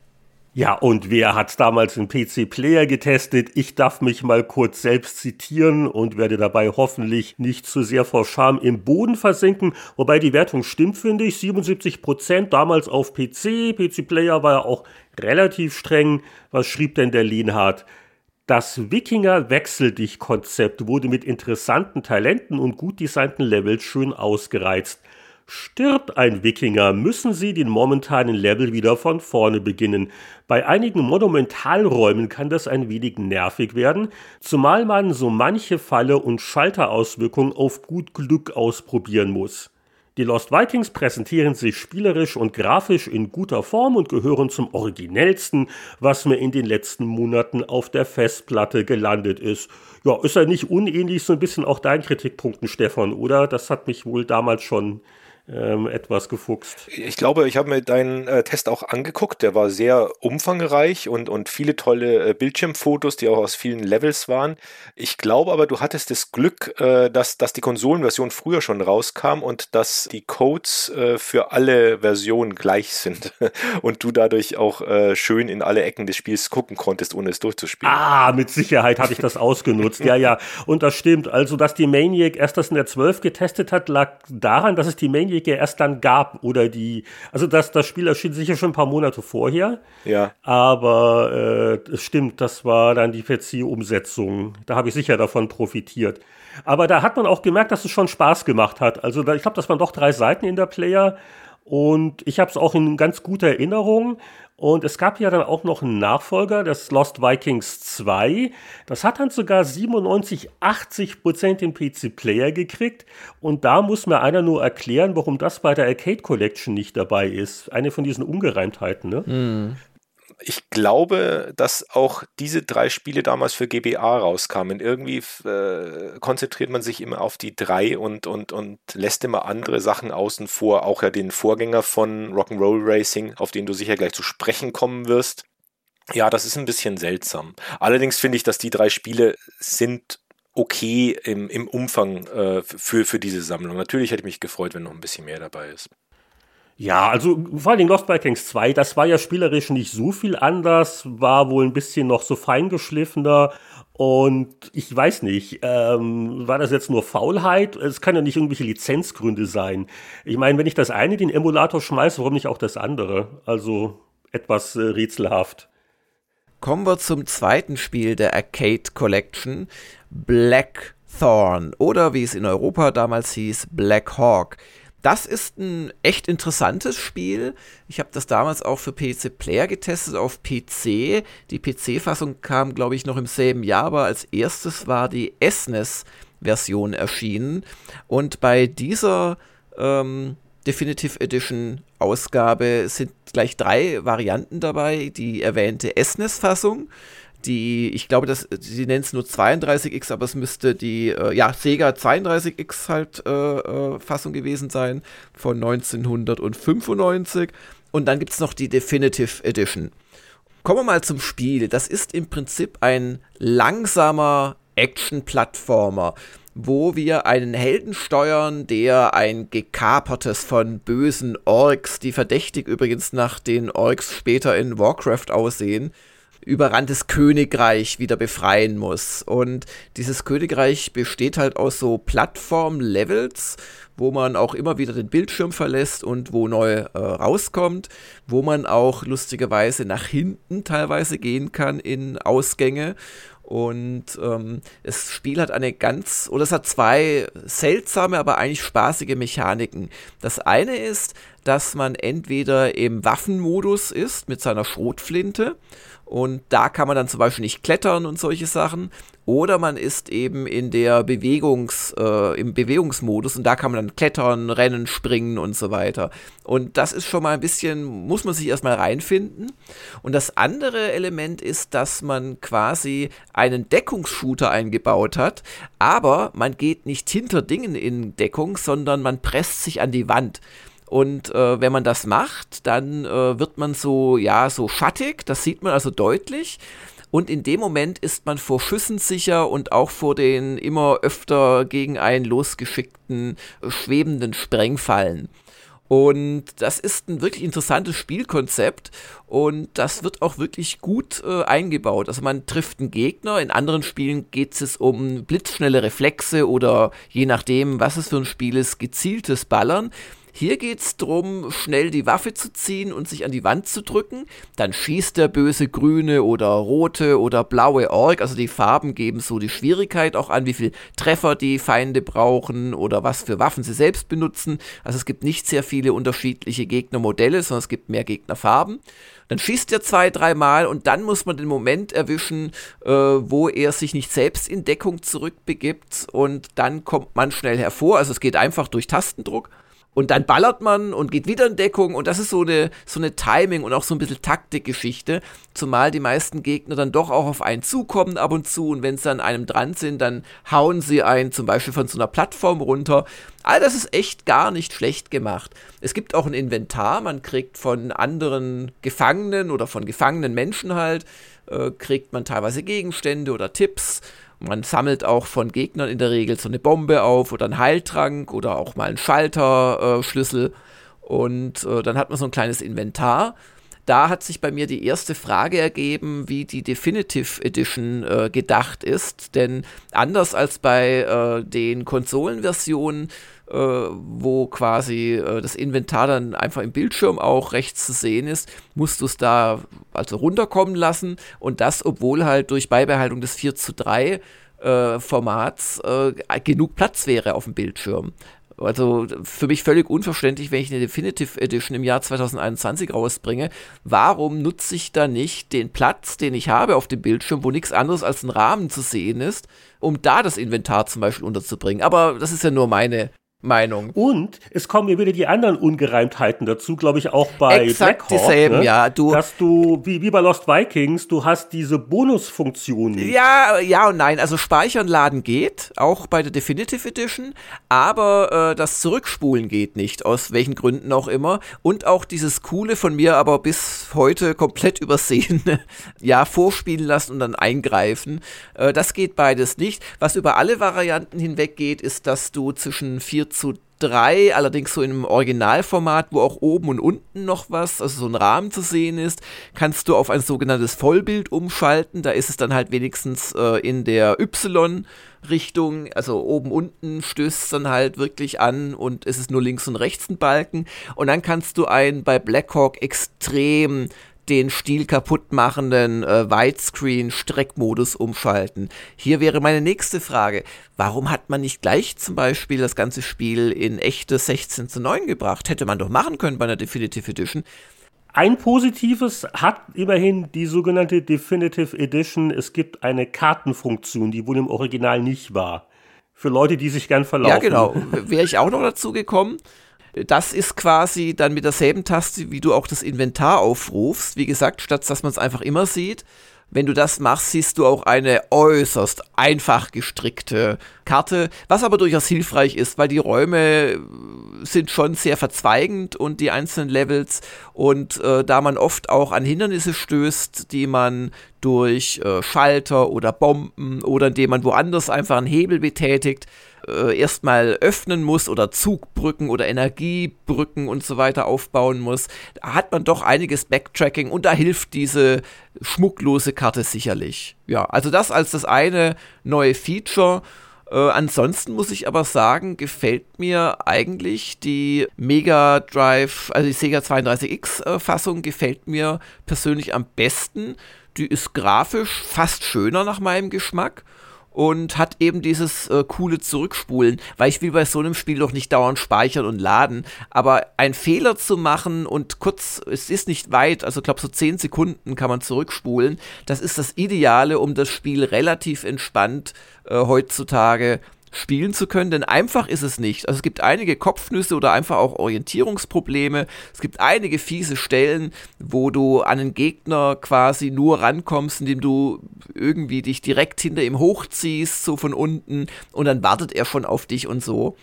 Ja, und wer hat damals einen PC-Player getestet? Ich darf mich mal kurz selbst zitieren und werde dabei hoffentlich nicht zu sehr vor Scham im Boden versinken. Wobei die Wertung stimmt, finde ich. 77 Prozent damals auf PC. PC-Player war ja auch relativ streng. Was schrieb denn der Lienhardt? Das Wikinger-Wechsel-Dich-Konzept wurde mit interessanten Talenten und gut designten Levels schön ausgereizt. Stirbt ein Wikinger, müssen sie den momentanen Level wieder von vorne beginnen. Bei einigen Monumentalräumen kann das ein wenig nervig werden, zumal man so manche Falle und Schalterauswirkung auf gut Glück ausprobieren muss. Die Lost Vikings präsentieren sich spielerisch und grafisch in guter Form und gehören zum originellsten, was mir in den letzten Monaten auf der Festplatte gelandet ist. Ja, ist ja nicht unähnlich so ein bisschen auch dein Kritikpunkten, Stefan, oder? Das hat mich wohl damals schon ähm, etwas gefuchst. Ich glaube, ich habe mir deinen äh, Test auch angeguckt. Der war sehr umfangreich und, und viele tolle äh, Bildschirmfotos, die auch aus vielen Levels waren. Ich glaube aber, du hattest das Glück, äh, dass, dass die Konsolenversion früher schon rauskam und dass die Codes äh, für alle Versionen gleich sind und du dadurch auch äh, schön in alle Ecken des Spiels gucken konntest, ohne es durchzuspielen. Ah, mit Sicherheit hatte ich das ausgenutzt. ja, ja. Und das stimmt. Also, dass die Maniac erst das in der 12 getestet hat, lag daran, dass es die Maniac ja erst dann gab. Oder die, also das, das Spiel erschien sicher schon ein paar Monate vorher. Ja. Aber äh, es stimmt, das war dann die PC-Umsetzung. Da habe ich sicher davon profitiert. Aber da hat man auch gemerkt, dass es schon Spaß gemacht hat. Also da, ich glaube, das waren doch drei Seiten in der Player. Und ich habe es auch in ganz guter Erinnerung. Und es gab ja dann auch noch einen Nachfolger, das Lost Vikings 2. Das hat dann sogar 97, 80 Prozent den PC-Player gekriegt. Und da muss mir einer nur erklären, warum das bei der Arcade Collection nicht dabei ist. Eine von diesen Ungereimtheiten, ne? Mm ich glaube, dass auch diese drei Spiele damals für GBA rauskamen. Irgendwie äh, konzentriert man sich immer auf die drei und, und, und lässt immer andere Sachen außen vor. Auch ja den Vorgänger von Rock'n'Roll Racing, auf den du sicher gleich zu sprechen kommen wirst. Ja, das ist ein bisschen seltsam. Allerdings finde ich, dass die drei Spiele sind okay im, im Umfang äh, für, für diese Sammlung. Natürlich hätte ich mich gefreut, wenn noch ein bisschen mehr dabei ist. Ja, also vor allem Lost Vikings 2, das war ja spielerisch nicht so viel anders, war wohl ein bisschen noch so feingeschliffener und ich weiß nicht, ähm, war das jetzt nur Faulheit? Es kann ja nicht irgendwelche Lizenzgründe sein. Ich meine, wenn ich das eine den Emulator schmeiße, warum nicht auch das andere? Also etwas äh, rätselhaft. Kommen wir zum zweiten Spiel der Arcade Collection, Blackthorn oder wie es in Europa damals hieß, Black Hawk. Das ist ein echt interessantes Spiel. Ich habe das damals auch für PC Player getestet auf PC. Die PC-Fassung kam, glaube ich, noch im selben Jahr, aber als erstes war die SNES-Version erschienen. Und bei dieser ähm, Definitive Edition Ausgabe sind gleich drei Varianten dabei. Die erwähnte SNES-Fassung, die, ich glaube, das, sie nennen es nur 32X, aber es müsste die, äh, ja, Sega 32X halt äh, äh, Fassung gewesen sein von 1995. Und dann gibt es noch die Definitive Edition. Kommen wir mal zum Spiel. Das ist im Prinzip ein langsamer Action-Plattformer, wo wir einen Helden steuern, der ein gekapertes von bösen Orks, die verdächtig übrigens nach den Orks später in Warcraft aussehen, überranntes Königreich wieder befreien muss. Und dieses Königreich besteht halt aus so Plattform-Levels, wo man auch immer wieder den Bildschirm verlässt und wo neu äh, rauskommt, wo man auch lustigerweise nach hinten teilweise gehen kann in Ausgänge. Und ähm, das Spiel hat eine ganz, oder es hat zwei seltsame, aber eigentlich spaßige Mechaniken. Das eine ist, dass man entweder im Waffenmodus ist mit seiner Schrotflinte und da kann man dann zum Beispiel nicht klettern und solche Sachen. Oder man ist eben in der Bewegungs, äh, im Bewegungsmodus und da kann man dann klettern, rennen, springen und so weiter. Und das ist schon mal ein bisschen, muss man sich erstmal reinfinden. Und das andere Element ist, dass man quasi einen Deckungsshooter eingebaut hat, aber man geht nicht hinter Dingen in Deckung, sondern man presst sich an die Wand. Und äh, wenn man das macht, dann äh, wird man so, ja, so schattig, das sieht man also deutlich. Und in dem Moment ist man vor Schüssen sicher und auch vor den immer öfter gegen einen losgeschickten, schwebenden Sprengfallen. Und das ist ein wirklich interessantes Spielkonzept und das wird auch wirklich gut äh, eingebaut. Also man trifft einen Gegner, in anderen Spielen geht es um blitzschnelle Reflexe oder je nachdem, was es für ein Spiel ist, gezieltes Ballern. Hier geht es darum, schnell die Waffe zu ziehen und sich an die Wand zu drücken. Dann schießt der böse grüne oder rote oder blaue Ork. Also die Farben geben so die Schwierigkeit auch an, wie viel Treffer die Feinde brauchen oder was für Waffen sie selbst benutzen. Also es gibt nicht sehr viele unterschiedliche Gegnermodelle, sondern es gibt mehr Gegnerfarben. Dann schießt er zwei, dreimal und dann muss man den Moment erwischen, äh, wo er sich nicht selbst in Deckung zurückbegibt und dann kommt man schnell hervor. Also es geht einfach durch Tastendruck Und dann ballert man und geht wieder in Deckung. Und das ist so eine, so eine Timing und auch so ein bisschen Taktikgeschichte, zumal die meisten Gegner dann doch auch auf einen zukommen ab und zu. Und wenn sie an einem dran sind, dann hauen sie einen zum Beispiel von so einer Plattform runter. All das ist echt gar nicht schlecht gemacht. Es gibt auch ein Inventar, man kriegt von anderen Gefangenen oder von gefangenen Menschen halt, äh, kriegt man teilweise Gegenstände oder Tipps man sammelt auch von Gegnern in der Regel so eine Bombe auf oder einen Heiltrank oder auch mal einen Schalterschlüssel. Äh, und äh, dann hat man so ein kleines Inventar. Da hat sich bei mir die erste Frage ergeben, wie die Definitive Edition äh, gedacht ist. Denn anders als bei äh, den Konsolenversionen äh, wo quasi äh, das Inventar dann einfach im Bildschirm auch rechts zu sehen ist, musst du es da also runterkommen lassen und das, obwohl halt durch Beibehaltung des 4 zu 3 äh, Formats äh, genug Platz wäre auf dem Bildschirm. Also für mich völlig unverständlich, wenn ich eine Definitive Edition im Jahr 2021 rausbringe. Warum nutze ich da nicht den Platz, den ich habe auf dem Bildschirm, wo nichts anderes als ein Rahmen zu sehen ist, um da das Inventar zum Beispiel unterzubringen? Aber das ist ja nur meine Meinung. Und es kommen ja wieder die anderen Ungereimtheiten dazu, glaube ich, auch bei Exakt Blackhawk, dieselben, ne? ja. Du, dass du, wie, wie bei Lost Vikings, du hast diese Bonusfunktion nicht. Ja, ja und nein. Also Speichern, Laden geht, auch bei der Definitive Edition, aber äh, das Zurückspulen geht nicht, aus welchen Gründen auch immer. Und auch dieses coole von mir aber bis heute komplett übersehen, ja, vorspielen lassen und dann eingreifen. Äh, das geht beides nicht. Was über alle Varianten hinweg geht, ist, dass du zwischen vier zu 3, allerdings so im Originalformat, wo auch oben und unten noch was, also so ein Rahmen zu sehen ist, kannst du auf ein sogenanntes Vollbild umschalten. Da ist es dann halt wenigstens äh, in der Y-Richtung, also oben unten stößt es dann halt wirklich an und es ist nur links und rechts ein Balken. Und dann kannst du einen bei Blackhawk extrem den Stil kaputt machenden äh, Widescreen-Streckmodus umschalten. Hier wäre meine nächste Frage. Warum hat man nicht gleich zum Beispiel das ganze Spiel in echte 16 zu 9 gebracht? Hätte man doch machen können bei einer Definitive Edition. Ein positives hat immerhin die sogenannte Definitive Edition. Es gibt eine Kartenfunktion, die wohl im Original nicht war. Für Leute, die sich gern verlaufen. Ja, genau. Wäre ich auch noch dazu gekommen. Das ist quasi dann mit derselben Taste, wie du auch das Inventar aufrufst. Wie gesagt, statt dass man es einfach immer sieht. Wenn du das machst, siehst du auch eine äußerst einfach gestrickte Karte, was aber durchaus hilfreich ist, weil die Räume sind schon sehr verzweigend und die einzelnen Levels und äh, da man oft auch an Hindernisse stößt, die man durch äh, Schalter oder Bomben oder indem man woanders einfach einen Hebel betätigt, äh, erstmal öffnen muss oder Zugbrücken oder Energiebrücken und so weiter aufbauen muss, hat man doch einiges Backtracking und da hilft diese schmucklose Karte sicherlich. Ja, also das als das eine neue Feature. Äh, ansonsten muss ich aber sagen, gefällt mir eigentlich die Mega Drive, also die Sega 32X äh, Fassung gefällt mir persönlich am besten. Die ist grafisch fast schöner nach meinem Geschmack und hat eben dieses äh, coole Zurückspulen, weil ich will bei so einem Spiel doch nicht dauernd speichern und laden, aber einen Fehler zu machen und kurz, es ist nicht weit, also ich glaube so 10 Sekunden kann man zurückspulen, das ist das Ideale, um das Spiel relativ entspannt äh, heutzutage spielen zu können, denn einfach ist es nicht. Also es gibt einige Kopfnüsse oder einfach auch Orientierungsprobleme. Es gibt einige fiese Stellen, wo du an einen Gegner quasi nur rankommst, indem du irgendwie dich direkt hinter ihm hochziehst, so von unten, und dann wartet er schon auf dich und so.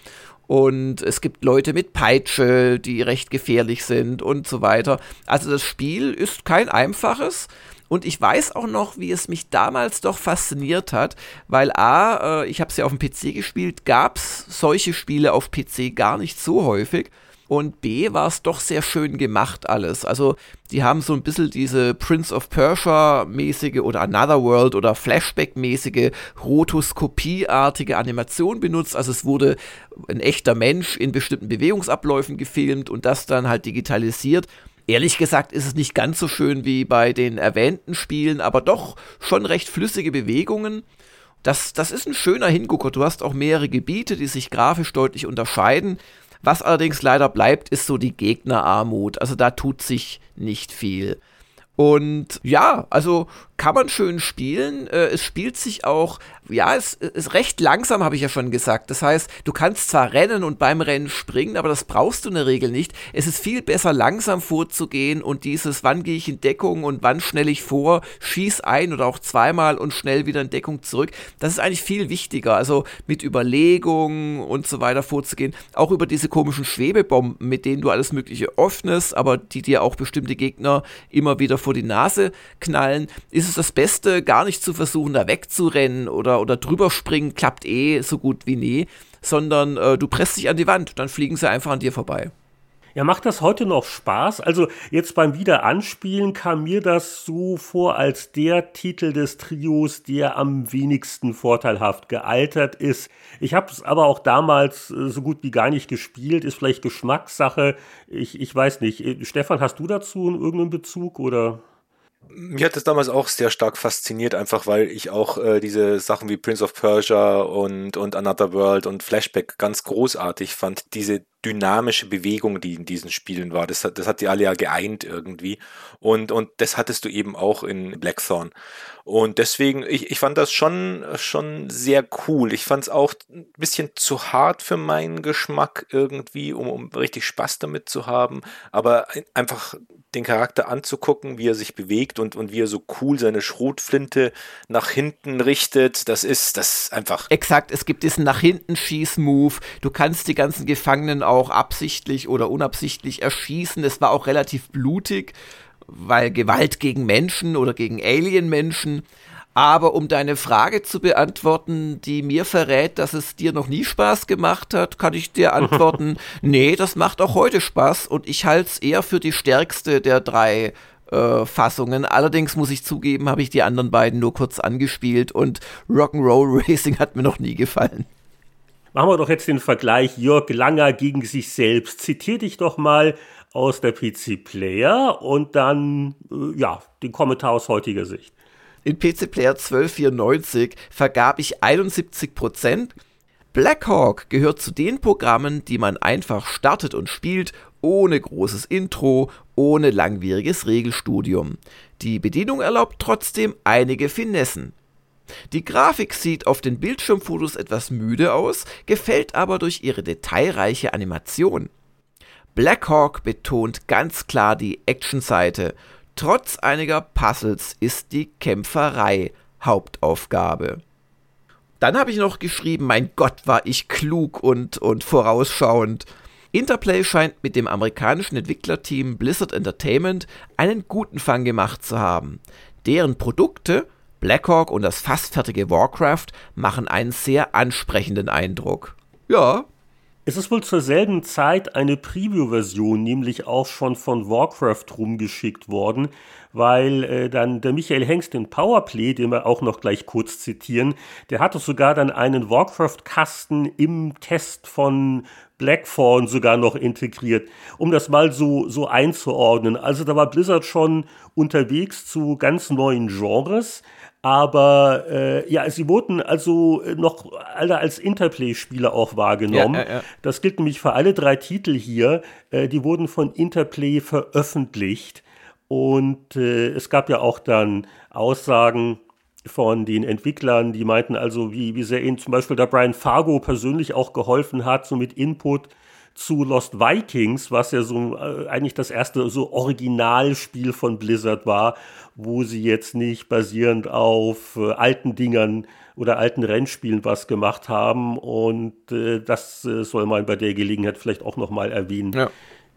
Und es gibt Leute mit Peitsche, die recht gefährlich sind und so weiter. Also das Spiel ist kein einfaches. Und ich weiß auch noch, wie es mich damals doch fasziniert hat, weil A, äh, ich habe es ja auf dem PC gespielt, gab es solche Spiele auf PC gar nicht so häufig. Und B war es doch sehr schön gemacht alles. Also die haben so ein bisschen diese Prince of Persia-mäßige oder Another World oder Flashback-mäßige Rotoskopie-artige Animation benutzt. Also es wurde ein echter Mensch in bestimmten Bewegungsabläufen gefilmt und das dann halt digitalisiert. Ehrlich gesagt ist es nicht ganz so schön wie bei den erwähnten Spielen, aber doch schon recht flüssige Bewegungen. Das, das ist ein schöner Hingucker. Du hast auch mehrere Gebiete, die sich grafisch deutlich unterscheiden. Was allerdings leider bleibt, ist so die Gegnerarmut. Also da tut sich nicht viel. Und ja, also kann man schön spielen. Äh, es spielt sich auch, ja, es ist recht langsam, habe ich ja schon gesagt. Das heißt, du kannst zwar rennen und beim Rennen springen, aber das brauchst du in der Regel nicht. Es ist viel besser, langsam vorzugehen und dieses, wann gehe ich in Deckung und wann schnell ich vor, schieß ein oder auch zweimal und schnell wieder in Deckung zurück. Das ist eigentlich viel wichtiger. Also mit Überlegung und so weiter vorzugehen. Auch über diese komischen Schwebebomben, mit denen du alles Mögliche öffnest, aber die dir auch bestimmte Gegner immer wieder vor die Nase knallen, ist ist es das Beste, gar nicht zu versuchen, da wegzurennen oder, oder drüber springen, klappt eh so gut wie nie, sondern äh, du presst dich an die Wand, dann fliegen sie einfach an dir vorbei. Ja, macht das heute noch Spaß? Also jetzt beim Wiederanspielen kam mir das so vor als der Titel des Trios, der am wenigsten vorteilhaft gealtert ist. Ich habe es aber auch damals äh, so gut wie gar nicht gespielt, ist vielleicht Geschmackssache. Ich, ich weiß nicht. Äh, Stefan, hast du dazu irgendeinen Bezug oder? Mich hat das damals auch sehr stark fasziniert, einfach weil ich auch äh, diese Sachen wie Prince of Persia und, und Another World und Flashback ganz großartig fand. Diese dynamische Bewegung, die in diesen Spielen war. Das hat, das hat die alle ja geeint irgendwie. Und, und das hattest du eben auch in Blackthorn. Und deswegen, ich, ich fand das schon, schon sehr cool. Ich fand es auch ein bisschen zu hart für meinen Geschmack irgendwie, um, um richtig Spaß damit zu haben. Aber einfach den Charakter anzugucken, wie er sich bewegt und, und wie er so cool seine Schrotflinte nach hinten richtet, das ist das einfach. Exakt, es gibt diesen nach hinten Schieß-Move. Du kannst die ganzen Gefangenen auch absichtlich oder unabsichtlich erschießen. Es war auch relativ blutig, weil Gewalt gegen Menschen oder gegen Alien-Menschen. Aber um deine Frage zu beantworten, die mir verrät, dass es dir noch nie Spaß gemacht hat, kann ich dir antworten, nee, das macht auch heute Spaß und ich halte es eher für die stärkste der drei äh, Fassungen. Allerdings muss ich zugeben, habe ich die anderen beiden nur kurz angespielt und Rock'n'Roll Racing hat mir noch nie gefallen. Machen wir doch jetzt den Vergleich Jörg Langer gegen sich selbst. Zitier dich doch mal aus der PC Player und dann, äh, ja, den Kommentar aus heutiger Sicht. In PC Player 1294 vergab ich 71% Blackhawk gehört zu den Programmen, die man einfach startet und spielt, ohne großes Intro, ohne langwieriges Regelstudium. Die Bedienung erlaubt trotzdem einige Finessen. Die Grafik sieht auf den Bildschirmfotos etwas müde aus, gefällt aber durch ihre detailreiche Animation. Blackhawk betont ganz klar die Actionseite. Trotz einiger Puzzles ist die Kämpferei Hauptaufgabe. Dann habe ich noch geschrieben, mein Gott, war ich klug und, und vorausschauend. Interplay scheint mit dem amerikanischen Entwicklerteam Blizzard Entertainment einen guten Fang gemacht zu haben. Deren Produkte Blackhawk und das fast fertige Warcraft machen einen sehr ansprechenden Eindruck. Ja. Es ist wohl zur selben Zeit eine Preview-Version, nämlich auch schon von Warcraft rumgeschickt worden, weil äh, dann der Michael Hengst den Powerplay, den wir auch noch gleich kurz zitieren, der hatte sogar dann einen Warcraft-Kasten im Test von Blackthorn sogar noch integriert, um das mal so, so einzuordnen. Also da war Blizzard schon unterwegs zu ganz neuen Genres. Aber äh, ja, sie wurden also noch alle als Interplay-Spieler auch wahrgenommen. Ja, ja, ja. Das gilt nämlich für alle drei Titel hier. Äh, die wurden von Interplay veröffentlicht. Und äh, es gab ja auch dann Aussagen von den Entwicklern, die meinten also, wie, wie sehr ihnen zum Beispiel der Brian Fargo persönlich auch geholfen hat, so mit Input zu Lost Vikings, was ja so äh, eigentlich das erste so Originalspiel von Blizzard war, wo sie jetzt nicht basierend auf äh, alten Dingern oder alten Rennspielen was gemacht haben und äh, das äh, soll man bei der Gelegenheit vielleicht auch noch mal erwähnen. Ja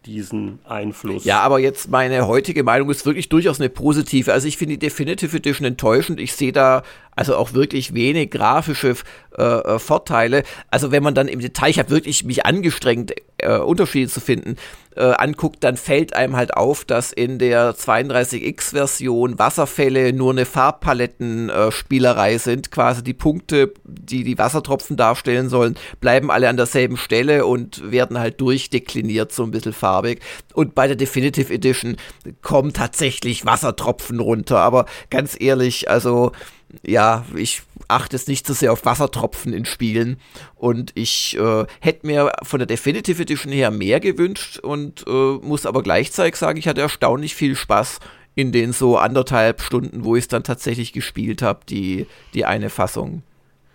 diesen Einfluss. Ja, aber jetzt meine heutige Meinung ist wirklich durchaus eine positive. Also ich finde die Definitive Edition enttäuschend. Ich sehe da also auch wirklich wenig grafische äh, äh, Vorteile. Also wenn man dann im Detail, ich habe wirklich mich angestrengt, äh, Unterschiede zu finden, äh, anguckt, dann fällt einem halt auf, dass in der 32X-Version Wasserfälle nur eine Farbpalettenspielerei äh, sind. Quasi die Punkte, die die Wassertropfen darstellen sollen, bleiben alle an derselben Stelle und werden halt durchdekliniert, so ein bisschen farbig. Und bei der Definitive Edition kommen tatsächlich Wassertropfen runter. Aber ganz ehrlich, also ja, ich achte es nicht so sehr auf Wassertropfen in Spielen und ich äh, hätte mir von der Definitive Edition her mehr gewünscht und äh, muss aber gleichzeitig sagen, ich hatte erstaunlich viel Spaß in den so anderthalb Stunden, wo ich es dann tatsächlich gespielt habe, die, die eine Fassung.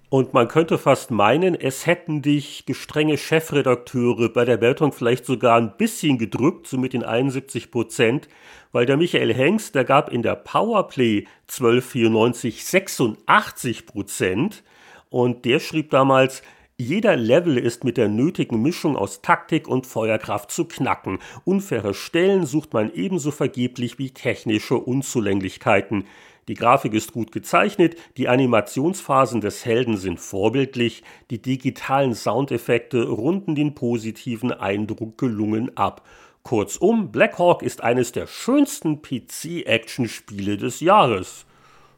Und man könnte fast meinen, es hätten dich gestrenge Chefredakteure bei der Wertung vielleicht sogar ein bisschen gedrückt, so mit den 71 Prozent, weil der Michael Hengst, der gab in der Powerplay 1294 86 Prozent und der schrieb damals, jeder Level ist mit der nötigen Mischung aus Taktik und Feuerkraft zu knacken. Unfaire Stellen sucht man ebenso vergeblich wie technische Unzulänglichkeiten. Die Grafik ist gut gezeichnet, die Animationsphasen des Helden sind vorbildlich, die digitalen Soundeffekte runden den positiven Eindruck gelungen ab. Kurzum, Black Hawk ist eines der schönsten PC-Action-Spiele des Jahres.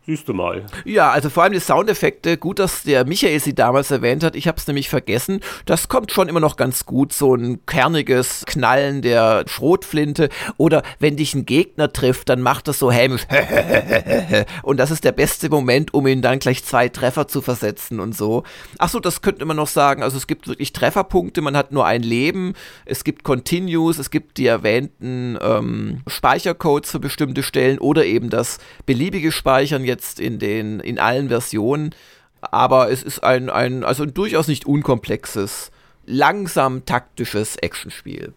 Siehst du mal. Ja, also vor allem die Soundeffekte, gut, dass der Michael sie damals erwähnt hat, ich habe es nämlich vergessen. Das kommt schon immer noch ganz gut, so ein kerniges Knallen der Schrotflinte. Oder wenn dich ein Gegner trifft, dann macht das so hämisch. Und das ist der beste Moment, um ihn dann gleich zwei Treffer zu versetzen und so. Achso, das könnte man noch sagen, also es gibt wirklich Trefferpunkte, man hat nur ein Leben, es gibt Continues, es gibt die erwähnten ähm, Speichercodes für bestimmte Stellen oder eben das beliebige Speichern. Jetzt jetzt in den, in allen Versionen. Aber es ist ein, ein, also ein durchaus nicht unkomplexes, langsam taktisches Actionspiel.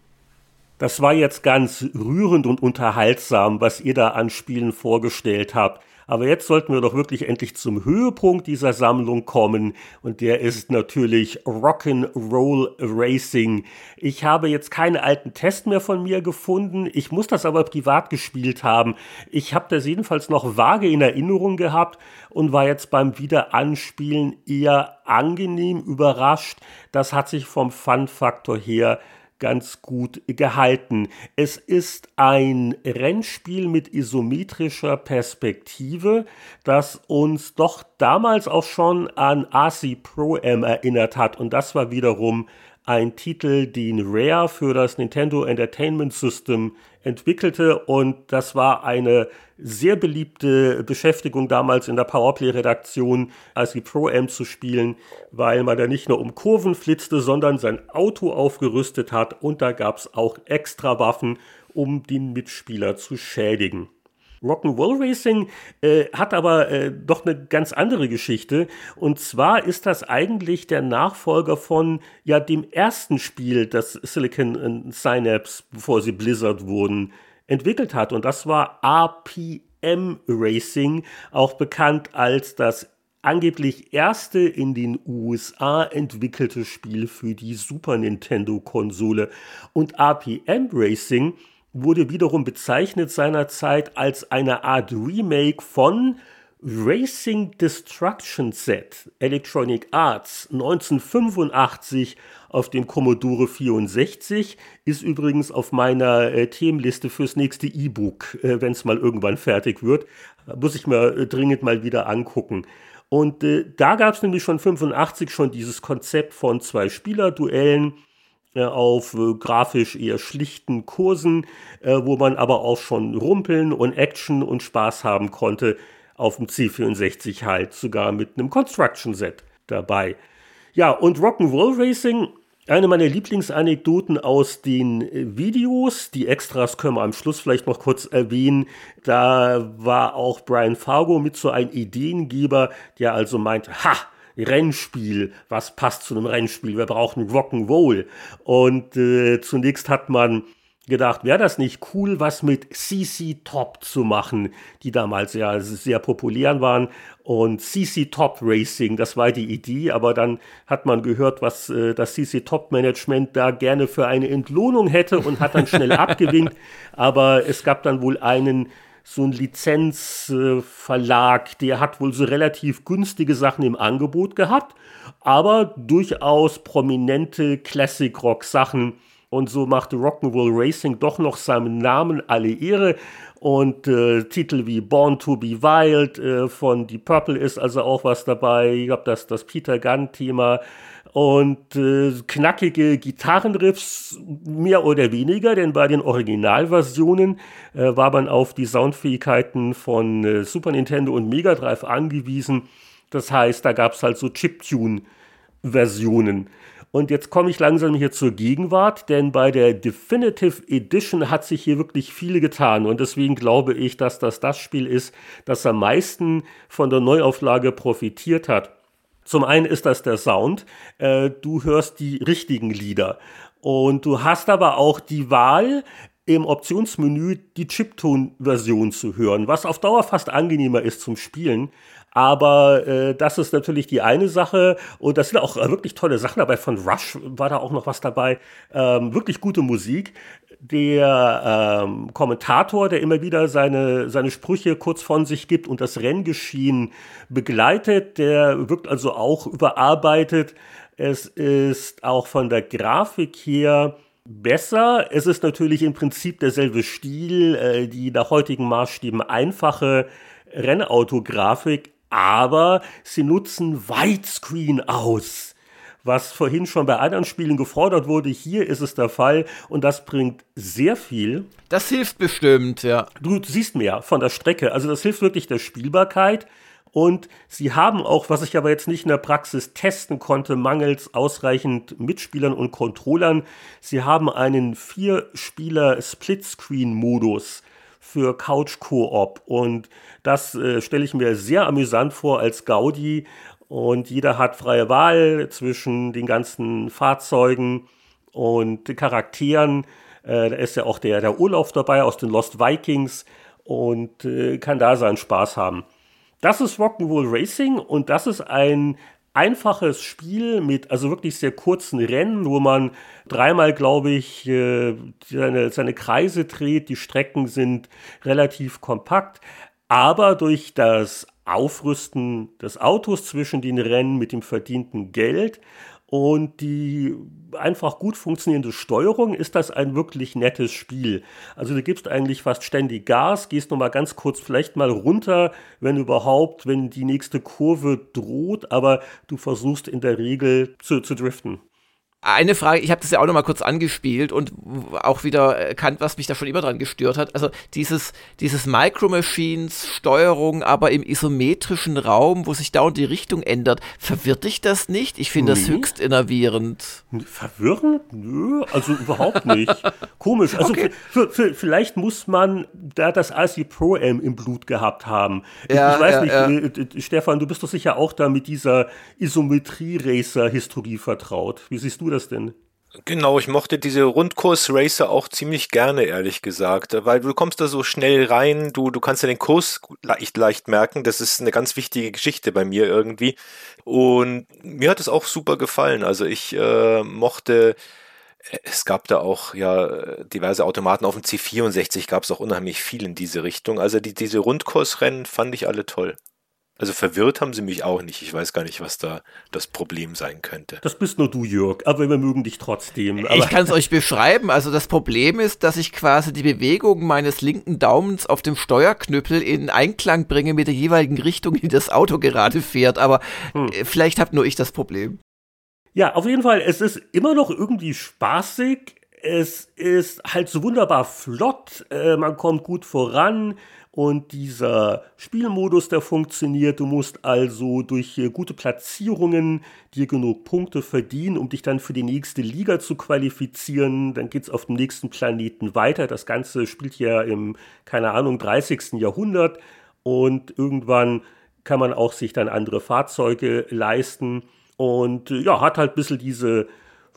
Das war jetzt ganz rührend und unterhaltsam, was ihr da an Spielen vorgestellt habt. Aber jetzt sollten wir doch wirklich endlich zum Höhepunkt dieser Sammlung kommen und der ist natürlich Rock'n'Roll Racing. Ich habe jetzt keine alten Tests mehr von mir gefunden. Ich muss das aber privat gespielt haben. Ich habe das jedenfalls noch vage in Erinnerung gehabt und war jetzt beim Wiederanspielen eher angenehm überrascht. Das hat sich vom Fun-Faktor her ganz gut gehalten. Es ist ein Rennspiel mit isometrischer Perspektive, das uns doch damals auch schon an RC Pro M erinnert hat. Und das war wiederum ein Titel, den Rare für das Nintendo Entertainment System entwickelte und das war eine sehr beliebte Beschäftigung damals in der Powerplay-Redaktion, als die Pro-Am zu spielen, weil man da nicht nur um Kurven flitzte, sondern sein Auto aufgerüstet hat und da gab es auch extra Waffen, um den Mitspieler zu schädigen. Rock'n'Roll Racing äh, hat aber äh, doch eine ganz andere Geschichte. Und zwar ist das eigentlich der Nachfolger von ja dem ersten Spiel, das Silicon Synapse, bevor sie Blizzard wurden, entwickelt hat. Und das war RPM Racing, auch bekannt als das angeblich erste in den USA entwickelte Spiel für die Super Nintendo Konsole. Und RPM Racing wurde wiederum bezeichnet seinerzeit als eine Art Remake von Racing Destruction Set Electronic Arts 1985 auf dem Commodore 64 ist übrigens auf meiner äh, Themenliste fürs nächste E-Book, äh, wenn es mal irgendwann fertig wird. Muss ich mir äh, dringend mal wieder angucken. Und äh, da gab es nämlich schon 85 schon dieses Konzept von zwei Spielerduellen äh, auf äh, grafisch eher schlichten Kursen, äh, wo man aber auch schon Rumpeln und Action und Spaß haben konnte. Auf dem C64 halt sogar mit einem Construction Set dabei. Ja, und Rock'n'Roll Racing, eine meiner Lieblingsanekdoten aus den Videos, die Extras können wir am Schluss vielleicht noch kurz erwähnen. Da war auch Brian Fargo mit so einem Ideengeber, der also meint, ha, Rennspiel, was passt zu einem Rennspiel, wir brauchen Rock'n'Roll. Und äh, zunächst hat man gedacht, wäre das nicht cool, was mit CC Top zu machen, die damals ja sehr populär waren. Und CC Top Racing, das war die Idee, aber dann hat man gehört, was äh, das CC Top Management da gerne für eine Entlohnung hätte und hat dann schnell abgewinkt. Aber es gab dann wohl einen so ein Lizenzverlag, der hat wohl so relativ günstige Sachen im Angebot gehabt, aber durchaus prominente Classic Rock Sachen. Und so machte Rock'n'Roll Racing doch noch seinem Namen alle Ehre. Und äh, Titel wie Born to be Wild äh, von Deep Purple ist also auch was dabei. Ich glaube, das, das Peter Gunn-Thema und äh, knackige Gitarrenriffs mehr oder weniger, denn bei den Originalversionen äh, war man auf die Soundfähigkeiten von äh, Super Nintendo und Mega Drive angewiesen. Das heißt, da gab es halt so Chiptune-Versionen. Und jetzt komme ich langsam hier zur Gegenwart, denn bei der Definitive Edition hat sich hier wirklich viel getan. Und deswegen glaube ich, dass das das Spiel ist, das am meisten von der Neuauflage profitiert hat. Zum einen ist das der Sound. Äh, du hörst die richtigen Lieder. Und du hast aber auch die Wahl, im Optionsmenü die Chiptune-Version zu hören, was auf Dauer fast angenehmer ist zum Spielen. Aber äh, das ist natürlich die eine Sache und das sind auch wirklich tolle Sachen dabei. Von Rush war da auch noch was dabei. Ähm, wirklich gute Musik. Der ähm, Kommentator, der immer wieder seine, seine Sprüche kurz von sich gibt und das Renngeschehen begleitet, der wirkt also auch überarbeitet. Es ist auch von der Grafik her besser. Es ist natürlich im Prinzip derselbe Stil, äh, die nach heutigen Maßstäben einfache Rennautografik, aber sie nutzen Widescreen aus. Was vorhin schon bei anderen Spielen gefordert wurde, hier ist es der Fall und das bringt sehr viel. Das hilft bestimmt, ja. Du siehst mehr von der Strecke, also das hilft wirklich der Spielbarkeit. Und sie haben auch, was ich aber jetzt nicht in der Praxis testen konnte, mangels ausreichend Mitspielern und Controllern, sie haben einen Vier-Spieler-Splitscreen-Modus für Couch-Koop. Und das äh, stelle ich mir sehr amüsant vor als Gaudi. Und jeder hat freie Wahl zwischen den ganzen Fahrzeugen und Charakteren. Äh, da ist ja auch der, der Urlaub dabei aus den Lost Vikings und äh, kann da seinen Spaß haben. Das ist Rock'n'Roll Racing und das ist ein einfaches Spiel mit also wirklich sehr kurzen Rennen, wo man dreimal, glaube ich, äh, seine, seine Kreise dreht. Die Strecken sind relativ kompakt, aber durch das Aufrüsten des Autos zwischen den Rennen mit dem verdienten Geld und die einfach gut funktionierende Steuerung ist das ein wirklich nettes Spiel. Also du gibst eigentlich fast ständig Gas, gehst nochmal ganz kurz vielleicht mal runter, wenn überhaupt, wenn die nächste Kurve droht, aber du versuchst in der Regel zu, zu driften. Eine Frage, ich habe das ja auch noch mal kurz angespielt und auch wieder erkannt, was mich da schon immer dran gestört hat. Also dieses, dieses Micro Machines Steuerung, aber im isometrischen Raum, wo sich dauernd die Richtung ändert, verwirrt dich das nicht? Ich finde nee. das höchst innervierend. Verwirrend? Nö, also überhaupt nicht. Komisch. Also okay. vielleicht muss man da das IC Pro M im Blut gehabt haben. Ja, ich weiß ja, nicht, ja. Äh, Stefan, du bist doch sicher auch da mit dieser Isometrie-Racer-Historie vertraut. Wie siehst du das denn? Genau, ich mochte diese Rundkurs-Racer auch ziemlich gerne, ehrlich gesagt, weil du kommst da so schnell rein, du, du kannst ja den Kurs leicht, leicht merken, das ist eine ganz wichtige Geschichte bei mir irgendwie und mir hat es auch super gefallen, also ich äh, mochte, es gab da auch ja diverse Automaten auf dem C64, gab es auch unheimlich viel in diese Richtung, also die, diese Rundkursrennen fand ich alle toll. Also verwirrt haben sie mich auch nicht. Ich weiß gar nicht, was da das Problem sein könnte. Das bist nur du, Jörg, aber wir mögen dich trotzdem. ich kann es euch beschreiben. Also das Problem ist, dass ich quasi die Bewegung meines linken Daumens auf dem Steuerknüppel in Einklang bringe mit der jeweiligen Richtung, in die das Auto gerade fährt. Aber hm. Äh, vielleicht habe nur ich das Problem. Ja, auf jeden Fall, es ist immer noch irgendwie spaßig. Es ist halt so wunderbar flott. Äh, man kommt gut voran. Und dieser Spielmodus, der funktioniert, du musst also durch äh, gute Platzierungen dir genug Punkte verdienen, um dich dann für die nächste Liga zu qualifizieren. Dann geht's auf dem nächsten Planeten weiter. Das Ganze spielt ja im, keine Ahnung, 30. Jahrhundert. Und irgendwann kann man auch sich dann andere Fahrzeuge leisten. Und äh, ja, hat halt ein bisschen diese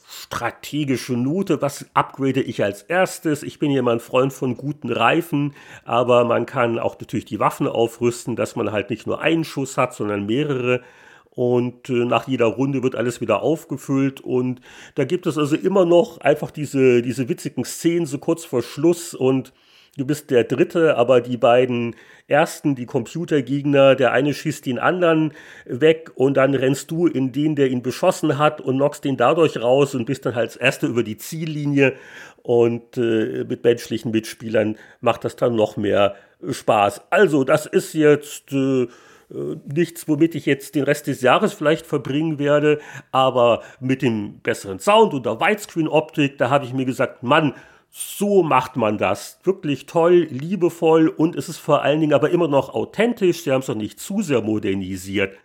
strategische Note, was upgrade ich als erstes? Ich bin immer ein Freund von guten Reifen, aber man kann auch natürlich die Waffen aufrüsten, dass man halt nicht nur einen Schuss hat, sondern mehrere. Und äh, nach jeder Runde wird alles wieder aufgefüllt. Und da gibt es also immer noch einfach diese, diese witzigen Szenen so kurz vor Schluss und du bist der Dritte, aber die beiden Ersten, die Computergegner, der eine schießt den anderen weg und dann rennst du in den, der ihn beschossen hat und knockst den dadurch raus und bist dann halt als Erster über die Ziellinie und äh, mit menschlichen Mitspielern macht das dann noch mehr Spaß. Also, das ist jetzt äh, äh nichts, womit ich jetzt den Rest des Jahres vielleicht verbringen werde, aber mit dem besseren Sound und der Widescreen-Optik, da habe ich mir gesagt, Mann, so macht man das. Wirklich toll, liebevoll und es ist vor allen Dingen aber immer noch authentisch. Sie haben es noch nicht zu sehr modernisiert.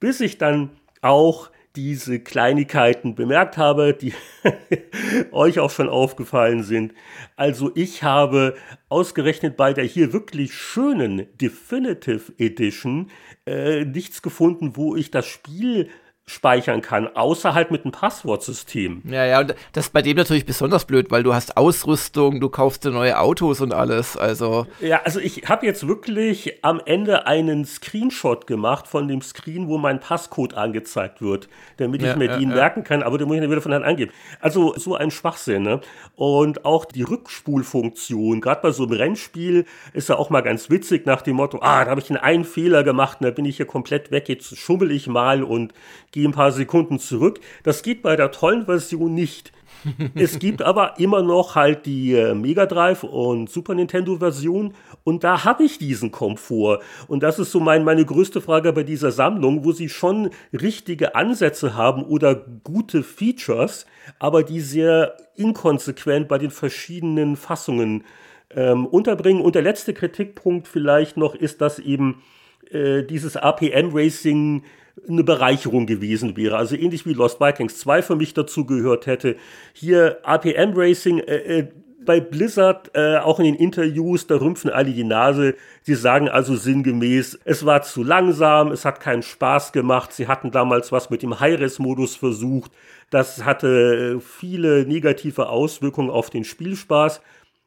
Bis ich dann auch diese Kleinigkeiten bemerkt habe, die euch auch schon aufgefallen sind. Also ich habe ausgerechnet bei der hier wirklich schönen Definitive Edition äh, nichts gefunden, wo ich das Spiel speichern kann, außer halt mit einem Passwortsystem. Ja, ja, und das ist bei dem natürlich besonders blöd, weil du hast Ausrüstung, du kaufst dir neue Autos und alles, also. Ja, also ich habe jetzt wirklich am Ende einen Screenshot gemacht von dem Screen, wo mein Passcode angezeigt wird, damit ja, ich mir ja, den ja. merken kann, aber den muss ich dann wieder von Hand angeben. Also so ein Schwachsinn, ne? Und auch die Rückspulfunktion, gerade bei so einem Rennspiel, ist ja auch mal ganz witzig nach dem Motto, ah, da habe ich einen Fehler gemacht und da bin ich hier komplett weg, jetzt schummel ich mal und gehe ein paar Sekunden zurück. Das geht bei der tollen Version nicht. es gibt aber immer noch halt die äh, Mega Drive und Super Nintendo Version und da habe ich diesen Komfort. Und das ist so mein, meine größte Frage bei dieser Sammlung, wo sie schon richtige Ansätze haben oder gute Features, aber die sehr inkonsequent bei den verschiedenen Fassungen ähm, unterbringen. Und der letzte Kritikpunkt vielleicht noch ist, dass eben äh, dieses APM Racing eine Bereicherung gewesen wäre. Also ähnlich wie Lost Vikings 2 für mich dazu gehört hätte. Hier APM Racing, äh, äh, bei Blizzard, äh, auch in den Interviews, da rümpfen alle die Nase. Sie sagen also sinngemäß, es war zu langsam, es hat keinen Spaß gemacht. Sie hatten damals was mit dem High-Res-Modus versucht. Das hatte äh, viele negative Auswirkungen auf den Spielspaß.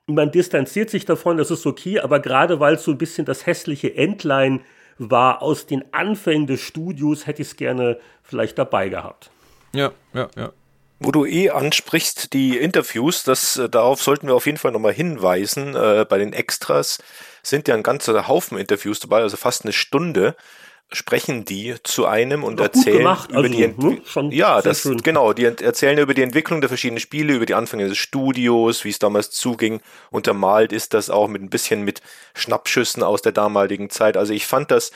Man distanziert sich davon, das ist okay, aber gerade weil es so ein bisschen das hässliche Endline war aus den Anfängen des Studios, hätte ich es gerne vielleicht dabei gehabt. Ja, ja, ja. Wo du eh ansprichst, die Interviews, das, äh, darauf sollten wir auf jeden Fall nochmal hinweisen. Äh, bei den Extras sind ja ein ganzer Haufen Interviews dabei, also fast eine Stunde sprechen die zu einem und erzählen gemacht, über also, die Ent ne? ja das schön. genau die erzählen über die Entwicklung der verschiedenen Spiele über die Anfänge des Studios wie es damals zuging untermalt ist das auch mit ein bisschen mit Schnappschüssen aus der damaligen Zeit also ich fand das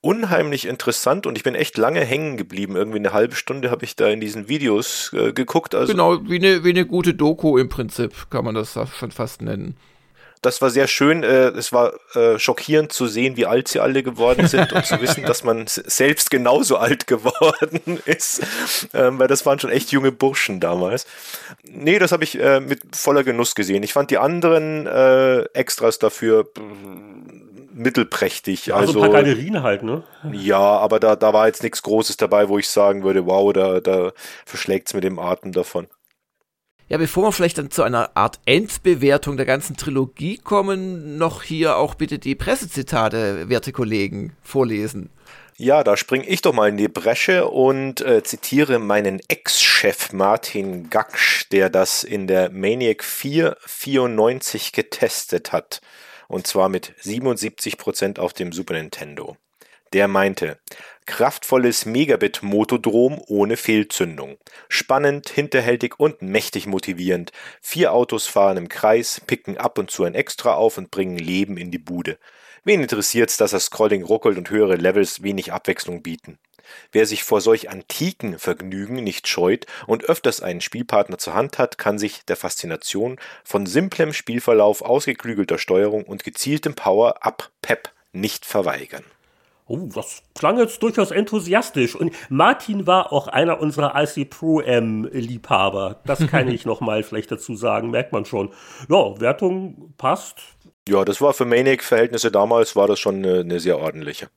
unheimlich interessant und ich bin echt lange hängen geblieben. Irgendwie eine halbe Stunde habe ich da in diesen Videos äh, geguckt. Also genau, wie eine, wie eine gute Doku im Prinzip, kann man das schon fast nennen das war sehr schön. Äh, es war äh, schockierend zu sehen, wie alt sie alle geworden sind und zu wissen, dass man selbst genauso alt geworden ist. Ähm, weil das waren schon echt junge Burschen damals. Nee, das habe ich äh, mit voller Genuss gesehen. Ich fand die anderen äh, Extras dafür mittelprächtig. Ja, also, ein paar Galerien halt, ne? Ja, aber da, da war jetzt nichts Großes dabei, wo ich sagen würde, wow, da, da verschlägt es mit dem Atem davon. Ja, bevor wir vielleicht dann zu einer Art Endbewertung der ganzen Trilogie kommen, noch hier auch bitte die Pressezitate, werte Kollegen, vorlesen. Ja, da springe ich doch mal in die Bresche und äh, zitiere meinen Ex-Chef Martin Gaksch, der das in der Maniac 494 getestet hat. Und zwar mit 77% auf dem Super Nintendo. Der meinte, Kraftvolles Megabit-Motodrom ohne Fehlzündung. Spannend, hinterhältig und mächtig motivierend. Vier Autos fahren im Kreis, picken ab und zu ein Extra auf und bringen Leben in die Bude. Wen interessiert's, dass das Scrolling ruckelt und höhere Levels wenig Abwechslung bieten? Wer sich vor solch antiken Vergnügen nicht scheut und öfters einen Spielpartner zur Hand hat, kann sich der Faszination von simplem Spielverlauf, ausgeklügelter Steuerung und gezieltem Power-Up-Pep nicht verweigern. Oh, das klang jetzt durchaus enthusiastisch. Und Martin war auch einer unserer IC Pro M Liebhaber. Das kann ich noch mal vielleicht dazu sagen, merkt man schon. Ja, Wertung passt. Ja, das war für Maniac-Verhältnisse damals, war das schon eine, eine sehr ordentliche.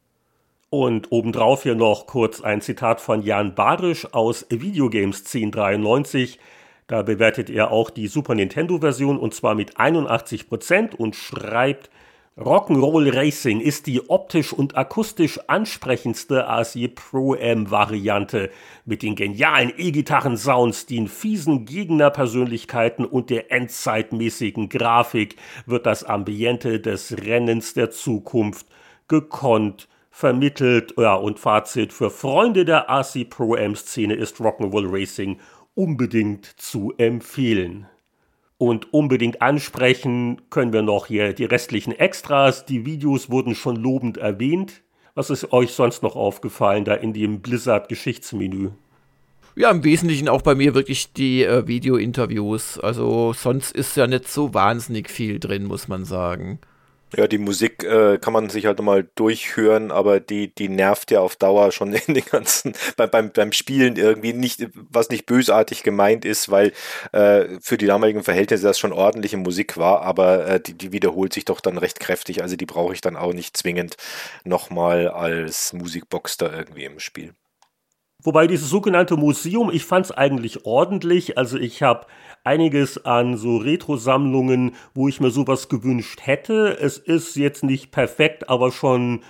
Und obendrauf hier noch kurz ein Zitat von Jan Badisch aus Videogames 1093. Da bewertet er auch die Super Nintendo-Version und zwar mit 81% und schreibt, Rock'n'Roll Racing ist die optisch und akustisch ansprechendste ASI Pro M Variante mit den genialen E-Gitarren-Sounds, den fiesen Gegnerpersönlichkeiten und der endzeitmäßigen Grafik wird das Ambiente des Rennens der Zukunft gekonnt vermittelt. Ja, und Fazit für Freunde der ASI Pro M Szene ist Rock'n'Roll Racing unbedingt zu empfehlen. Und unbedingt ansprechen können wir noch hier die restlichen Extras. Die Videos wurden schon lobend erwähnt. Was ist euch sonst noch aufgefallen da in dem Blizzard-Geschichtsmenü? Ja, im Wesentlichen auch bei mir wirklich die äh, Video-Interviews. Also sonst ist ja nicht so wahnsinnig viel drin, muss man sagen. Ja, die Musik äh, kann man sich halt mal durchhören, aber die, die nervt ja auf Dauer schon in den ganzen, bei, beim, beim Spielen irgendwie nicht, was nicht bösartig gemeint ist, weil äh, für die damaligen Verhältnisse das schon ordentliche Musik war, aber äh, die, die wiederholt sich doch dann recht kräftig, also die brauche ich dann auch nicht zwingend nochmal als Musikbox da irgendwie im Spiel. Wobei dieses sogenannte Museum, ich fand es eigentlich ordentlich. Also ich habe einiges an so Retro-Sammlungen, wo ich mir sowas gewünscht hätte. Es ist jetzt nicht perfekt, aber schon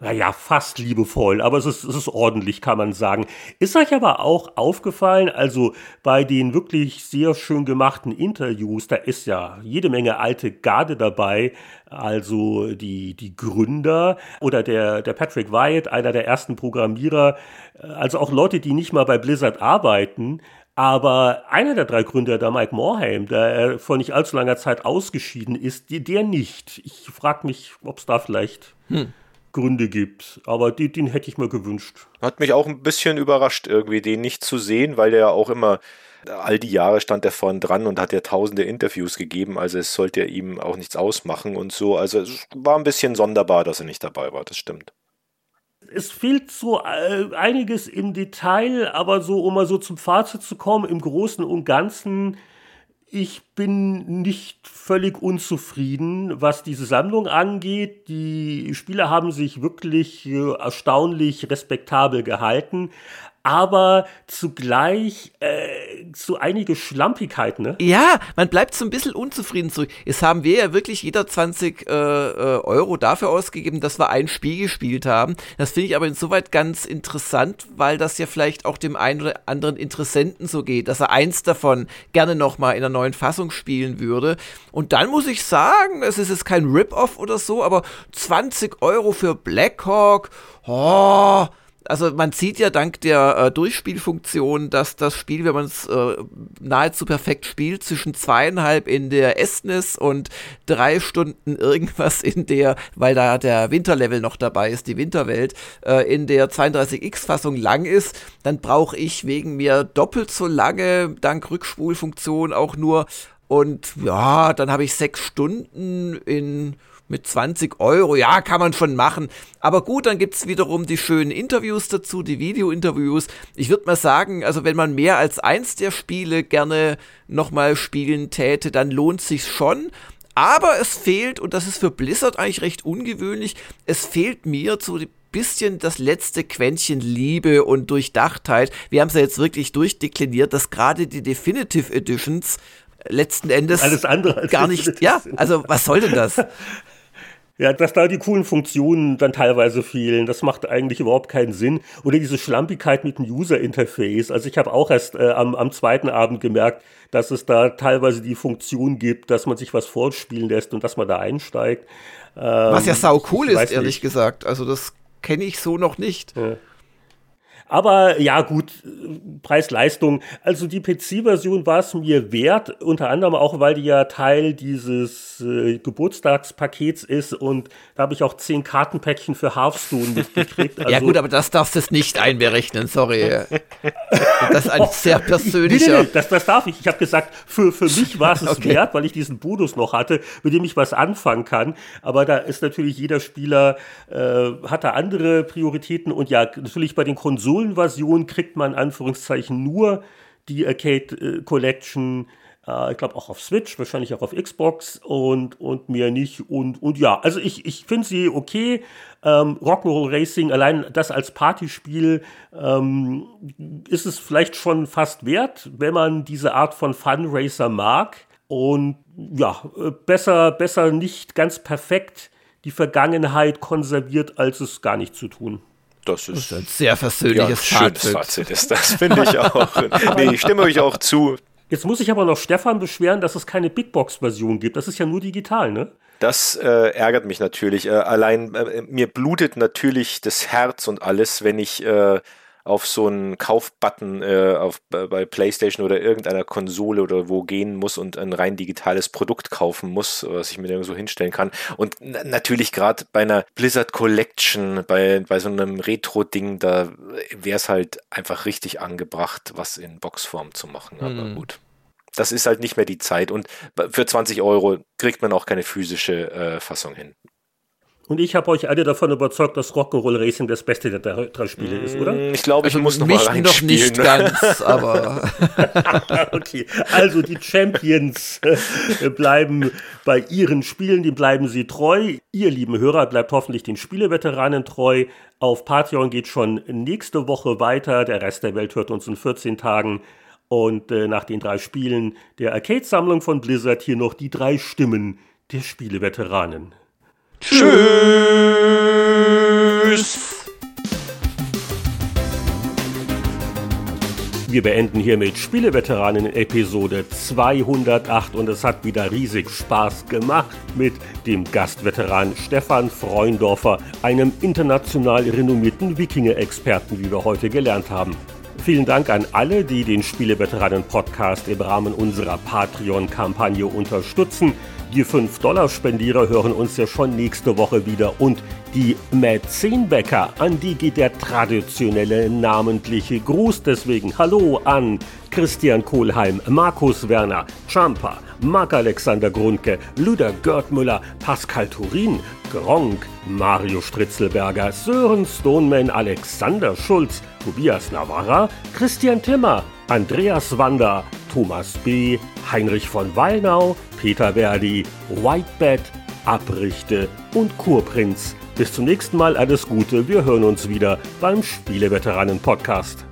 naja, fast liebevoll, aber es ist, es ist ordentlich, kann man sagen. Ist euch aber auch aufgefallen, also bei den wirklich sehr schön gemachten Interviews, da ist ja jede Menge alte Garde dabei, also die, die Gründer oder der, der Patrick Wyatt, einer der ersten Programmierer, also auch Leute, die nicht mal bei Blizzard arbeiten, aber einer der drei Gründer, der Mike Morhaime, der vor nicht allzu langer Zeit ausgeschieden ist, der nicht. Ich frage mich, ob es da vielleicht hm. Gründe gibt. Aber die, den hätte ich mir gewünscht. Hat mich auch ein bisschen überrascht, irgendwie den nicht zu sehen, weil der ja auch immer all die Jahre stand er vorn dran und hat ja tausende Interviews gegeben, also es sollte ihm auch nichts ausmachen und so. Also es war ein bisschen sonderbar, dass er nicht dabei war, das stimmt es fehlt so äh, einiges im Detail, aber so, um mal so zum Fazit zu kommen, im Großen und Ganzen, ich bin nicht völlig unzufrieden, was diese Sammlung angeht. Die Spieler haben sich wirklich äh, erstaunlich respektabel gehalten aber zugleich äh, so einige Schlampigkeiten, ne? Ja, man bleibt so ein bisschen unzufrieden zurück. Jetzt haben wir ja wirklich jeder 20 äh, äh, Euro dafür ausgegeben, dass wir ein Spiel gespielt haben. Das finde ich aber insoweit ganz interessant, weil das ja vielleicht auch dem einen oder anderen Interessenten so geht, dass er eins davon gerne nochmal in einer neuen Fassung spielen würde. Und dann muss ich sagen, es ist jetzt kein Rip-Off oder so, aber 20 Euro für Blackhawk, oh, also man sieht ja dank der äh, Durchspielfunktion, dass das Spiel, wenn man es äh, nahezu perfekt spielt, zwischen zweieinhalb in der SNES und drei Stunden irgendwas in der, weil da der Winterlevel noch dabei ist, die Winterwelt, äh, in der 32X-Fassung lang ist, dann brauche ich wegen mir doppelt so lange, dank Rückspulfunktion auch nur. Und ja, dann habe ich sechs Stunden in mit 20 Euro, ja, kann man schon machen. Aber gut, dann gibt's wiederum die schönen Interviews dazu, die Video-Interviews. Ich würde mal sagen, also wenn man mehr als eins der Spiele gerne nochmal spielen täte, dann lohnt sich's schon. Aber es fehlt, und das ist für Blizzard eigentlich recht ungewöhnlich, es fehlt mir zu bisschen das letzte Quäntchen Liebe und Durchdachtheit. Wir haben es ja jetzt wirklich durchdekliniert, dass gerade die Definitive Editions letzten Endes Alles andere als gar nicht. Ja, also was soll denn das? Ja, dass da die coolen Funktionen dann teilweise fehlen, das macht eigentlich überhaupt keinen Sinn. Oder diese Schlampigkeit mit dem User-Interface. Also ich habe auch erst äh, am, am zweiten Abend gemerkt, dass es da teilweise die Funktion gibt, dass man sich was vorspielen lässt und dass man da einsteigt. Ähm, was ja sau cool ist, ehrlich nicht. gesagt. Also das kenne ich so noch nicht. Ja. Aber ja, gut, Preis-Leistung. Also die PC-Version war es mir wert, unter anderem auch, weil die ja Teil dieses äh, Geburtstagspakets ist und da habe ich auch zehn Kartenpäckchen für Hearthstone mitgekriegt. Also ja gut, aber das darfst du nicht einberechnen, sorry. das ist ein sehr persönlicher... Nee, nee, nee, das, das darf ich. Ich habe gesagt, für, für mich war es es okay. wert, weil ich diesen Bonus noch hatte, mit dem ich was anfangen kann. Aber da ist natürlich jeder Spieler, äh, hat da andere Prioritäten und ja, natürlich bei den Konsolen Konsolenversion kriegt man in Anführungszeichen nur die Arcade äh, Collection, äh, ich glaube auch auf Switch, wahrscheinlich auch auf Xbox und, und mehr nicht. Und, und ja, also ich, ich finde sie okay. Ähm, Rock'n'Roll Racing, allein das als Partyspiel, ähm, ist es vielleicht schon fast wert, wenn man diese Art von Funracer mag. Und ja, äh, besser, besser nicht ganz perfekt die Vergangenheit konserviert, als es gar nicht zu tun. Das ist, das ist ein sehr versöhnliches ja, Fazit. Fazit ist das, finde ich auch. nee, ich stimme euch auch zu. Jetzt muss ich aber noch Stefan beschweren, dass es keine Big Box-Version gibt. Das ist ja nur digital, ne? Das äh, ärgert mich natürlich. Äh, allein äh, mir blutet natürlich das Herz und alles, wenn ich äh, auf so einen Kaufbutton äh, auf, bei PlayStation oder irgendeiner Konsole oder wo gehen muss und ein rein digitales Produkt kaufen muss, was ich mir irgendwo hinstellen kann. Und natürlich gerade bei einer Blizzard Collection, bei, bei so einem Retro-Ding, da wäre es halt einfach richtig angebracht, was in Boxform zu machen. Aber mhm. gut. das ist halt nicht mehr die Zeit. Und für 20 Euro kriegt man auch keine physische äh, Fassung hin. Und ich habe euch alle davon überzeugt, dass Rock'n'Roll Racing das beste der drei Spiele ist, oder? Mm, ich glaube, ich Also muss noch mich mal noch nicht ganz, aber okay, also die Champions äh, bleiben bei ihren Spielen, die bleiben sie treu. Ihr lieben Hörer bleibt hoffentlich den Spieleveteranen treu. Auf Patreon geht schon nächste Woche weiter. Der Rest der Welt hört uns in 14 Tagen. Und äh, nach den drei Spielen der Arcade-Sammlung von Blizzard hier noch die drei Stimmen der Spieleveteranen. Tschüss. Wir beenden hiermit Spieleveteranen Episode 208 und es hat wieder riesig Spaß gemacht mit dem Gastveteran Stefan Freundorfer, einem international renommierten Wikinger-Experten, wie wir heute gelernt haben. Vielen Dank an alle, die den Spieleveteranen-Podcast im Rahmen unserer Patreon-Kampagne unterstützen. Die 5-Dollar-Spendierer hören uns ja schon nächste Woche wieder und die Mäzenbäcker, an die geht der traditionelle namentliche Gruß. Deswegen Hallo an Christian Kohlheim, Markus Werner, Champa, Marc-Alexander Grundke, Lüder Görtmüller, Pascal Turin, Gronk, Mario Stritzelberger, Sören Stoneman, Alexander Schulz, Tobias Navarra, Christian Timmer, Andreas Wander, Thomas B., Heinrich von Wallnau, Peter Verdi, Whitebed, Abrichte und Kurprinz. Bis zum nächsten Mal alles Gute, wir hören uns wieder beim Spieleveteranen-Podcast.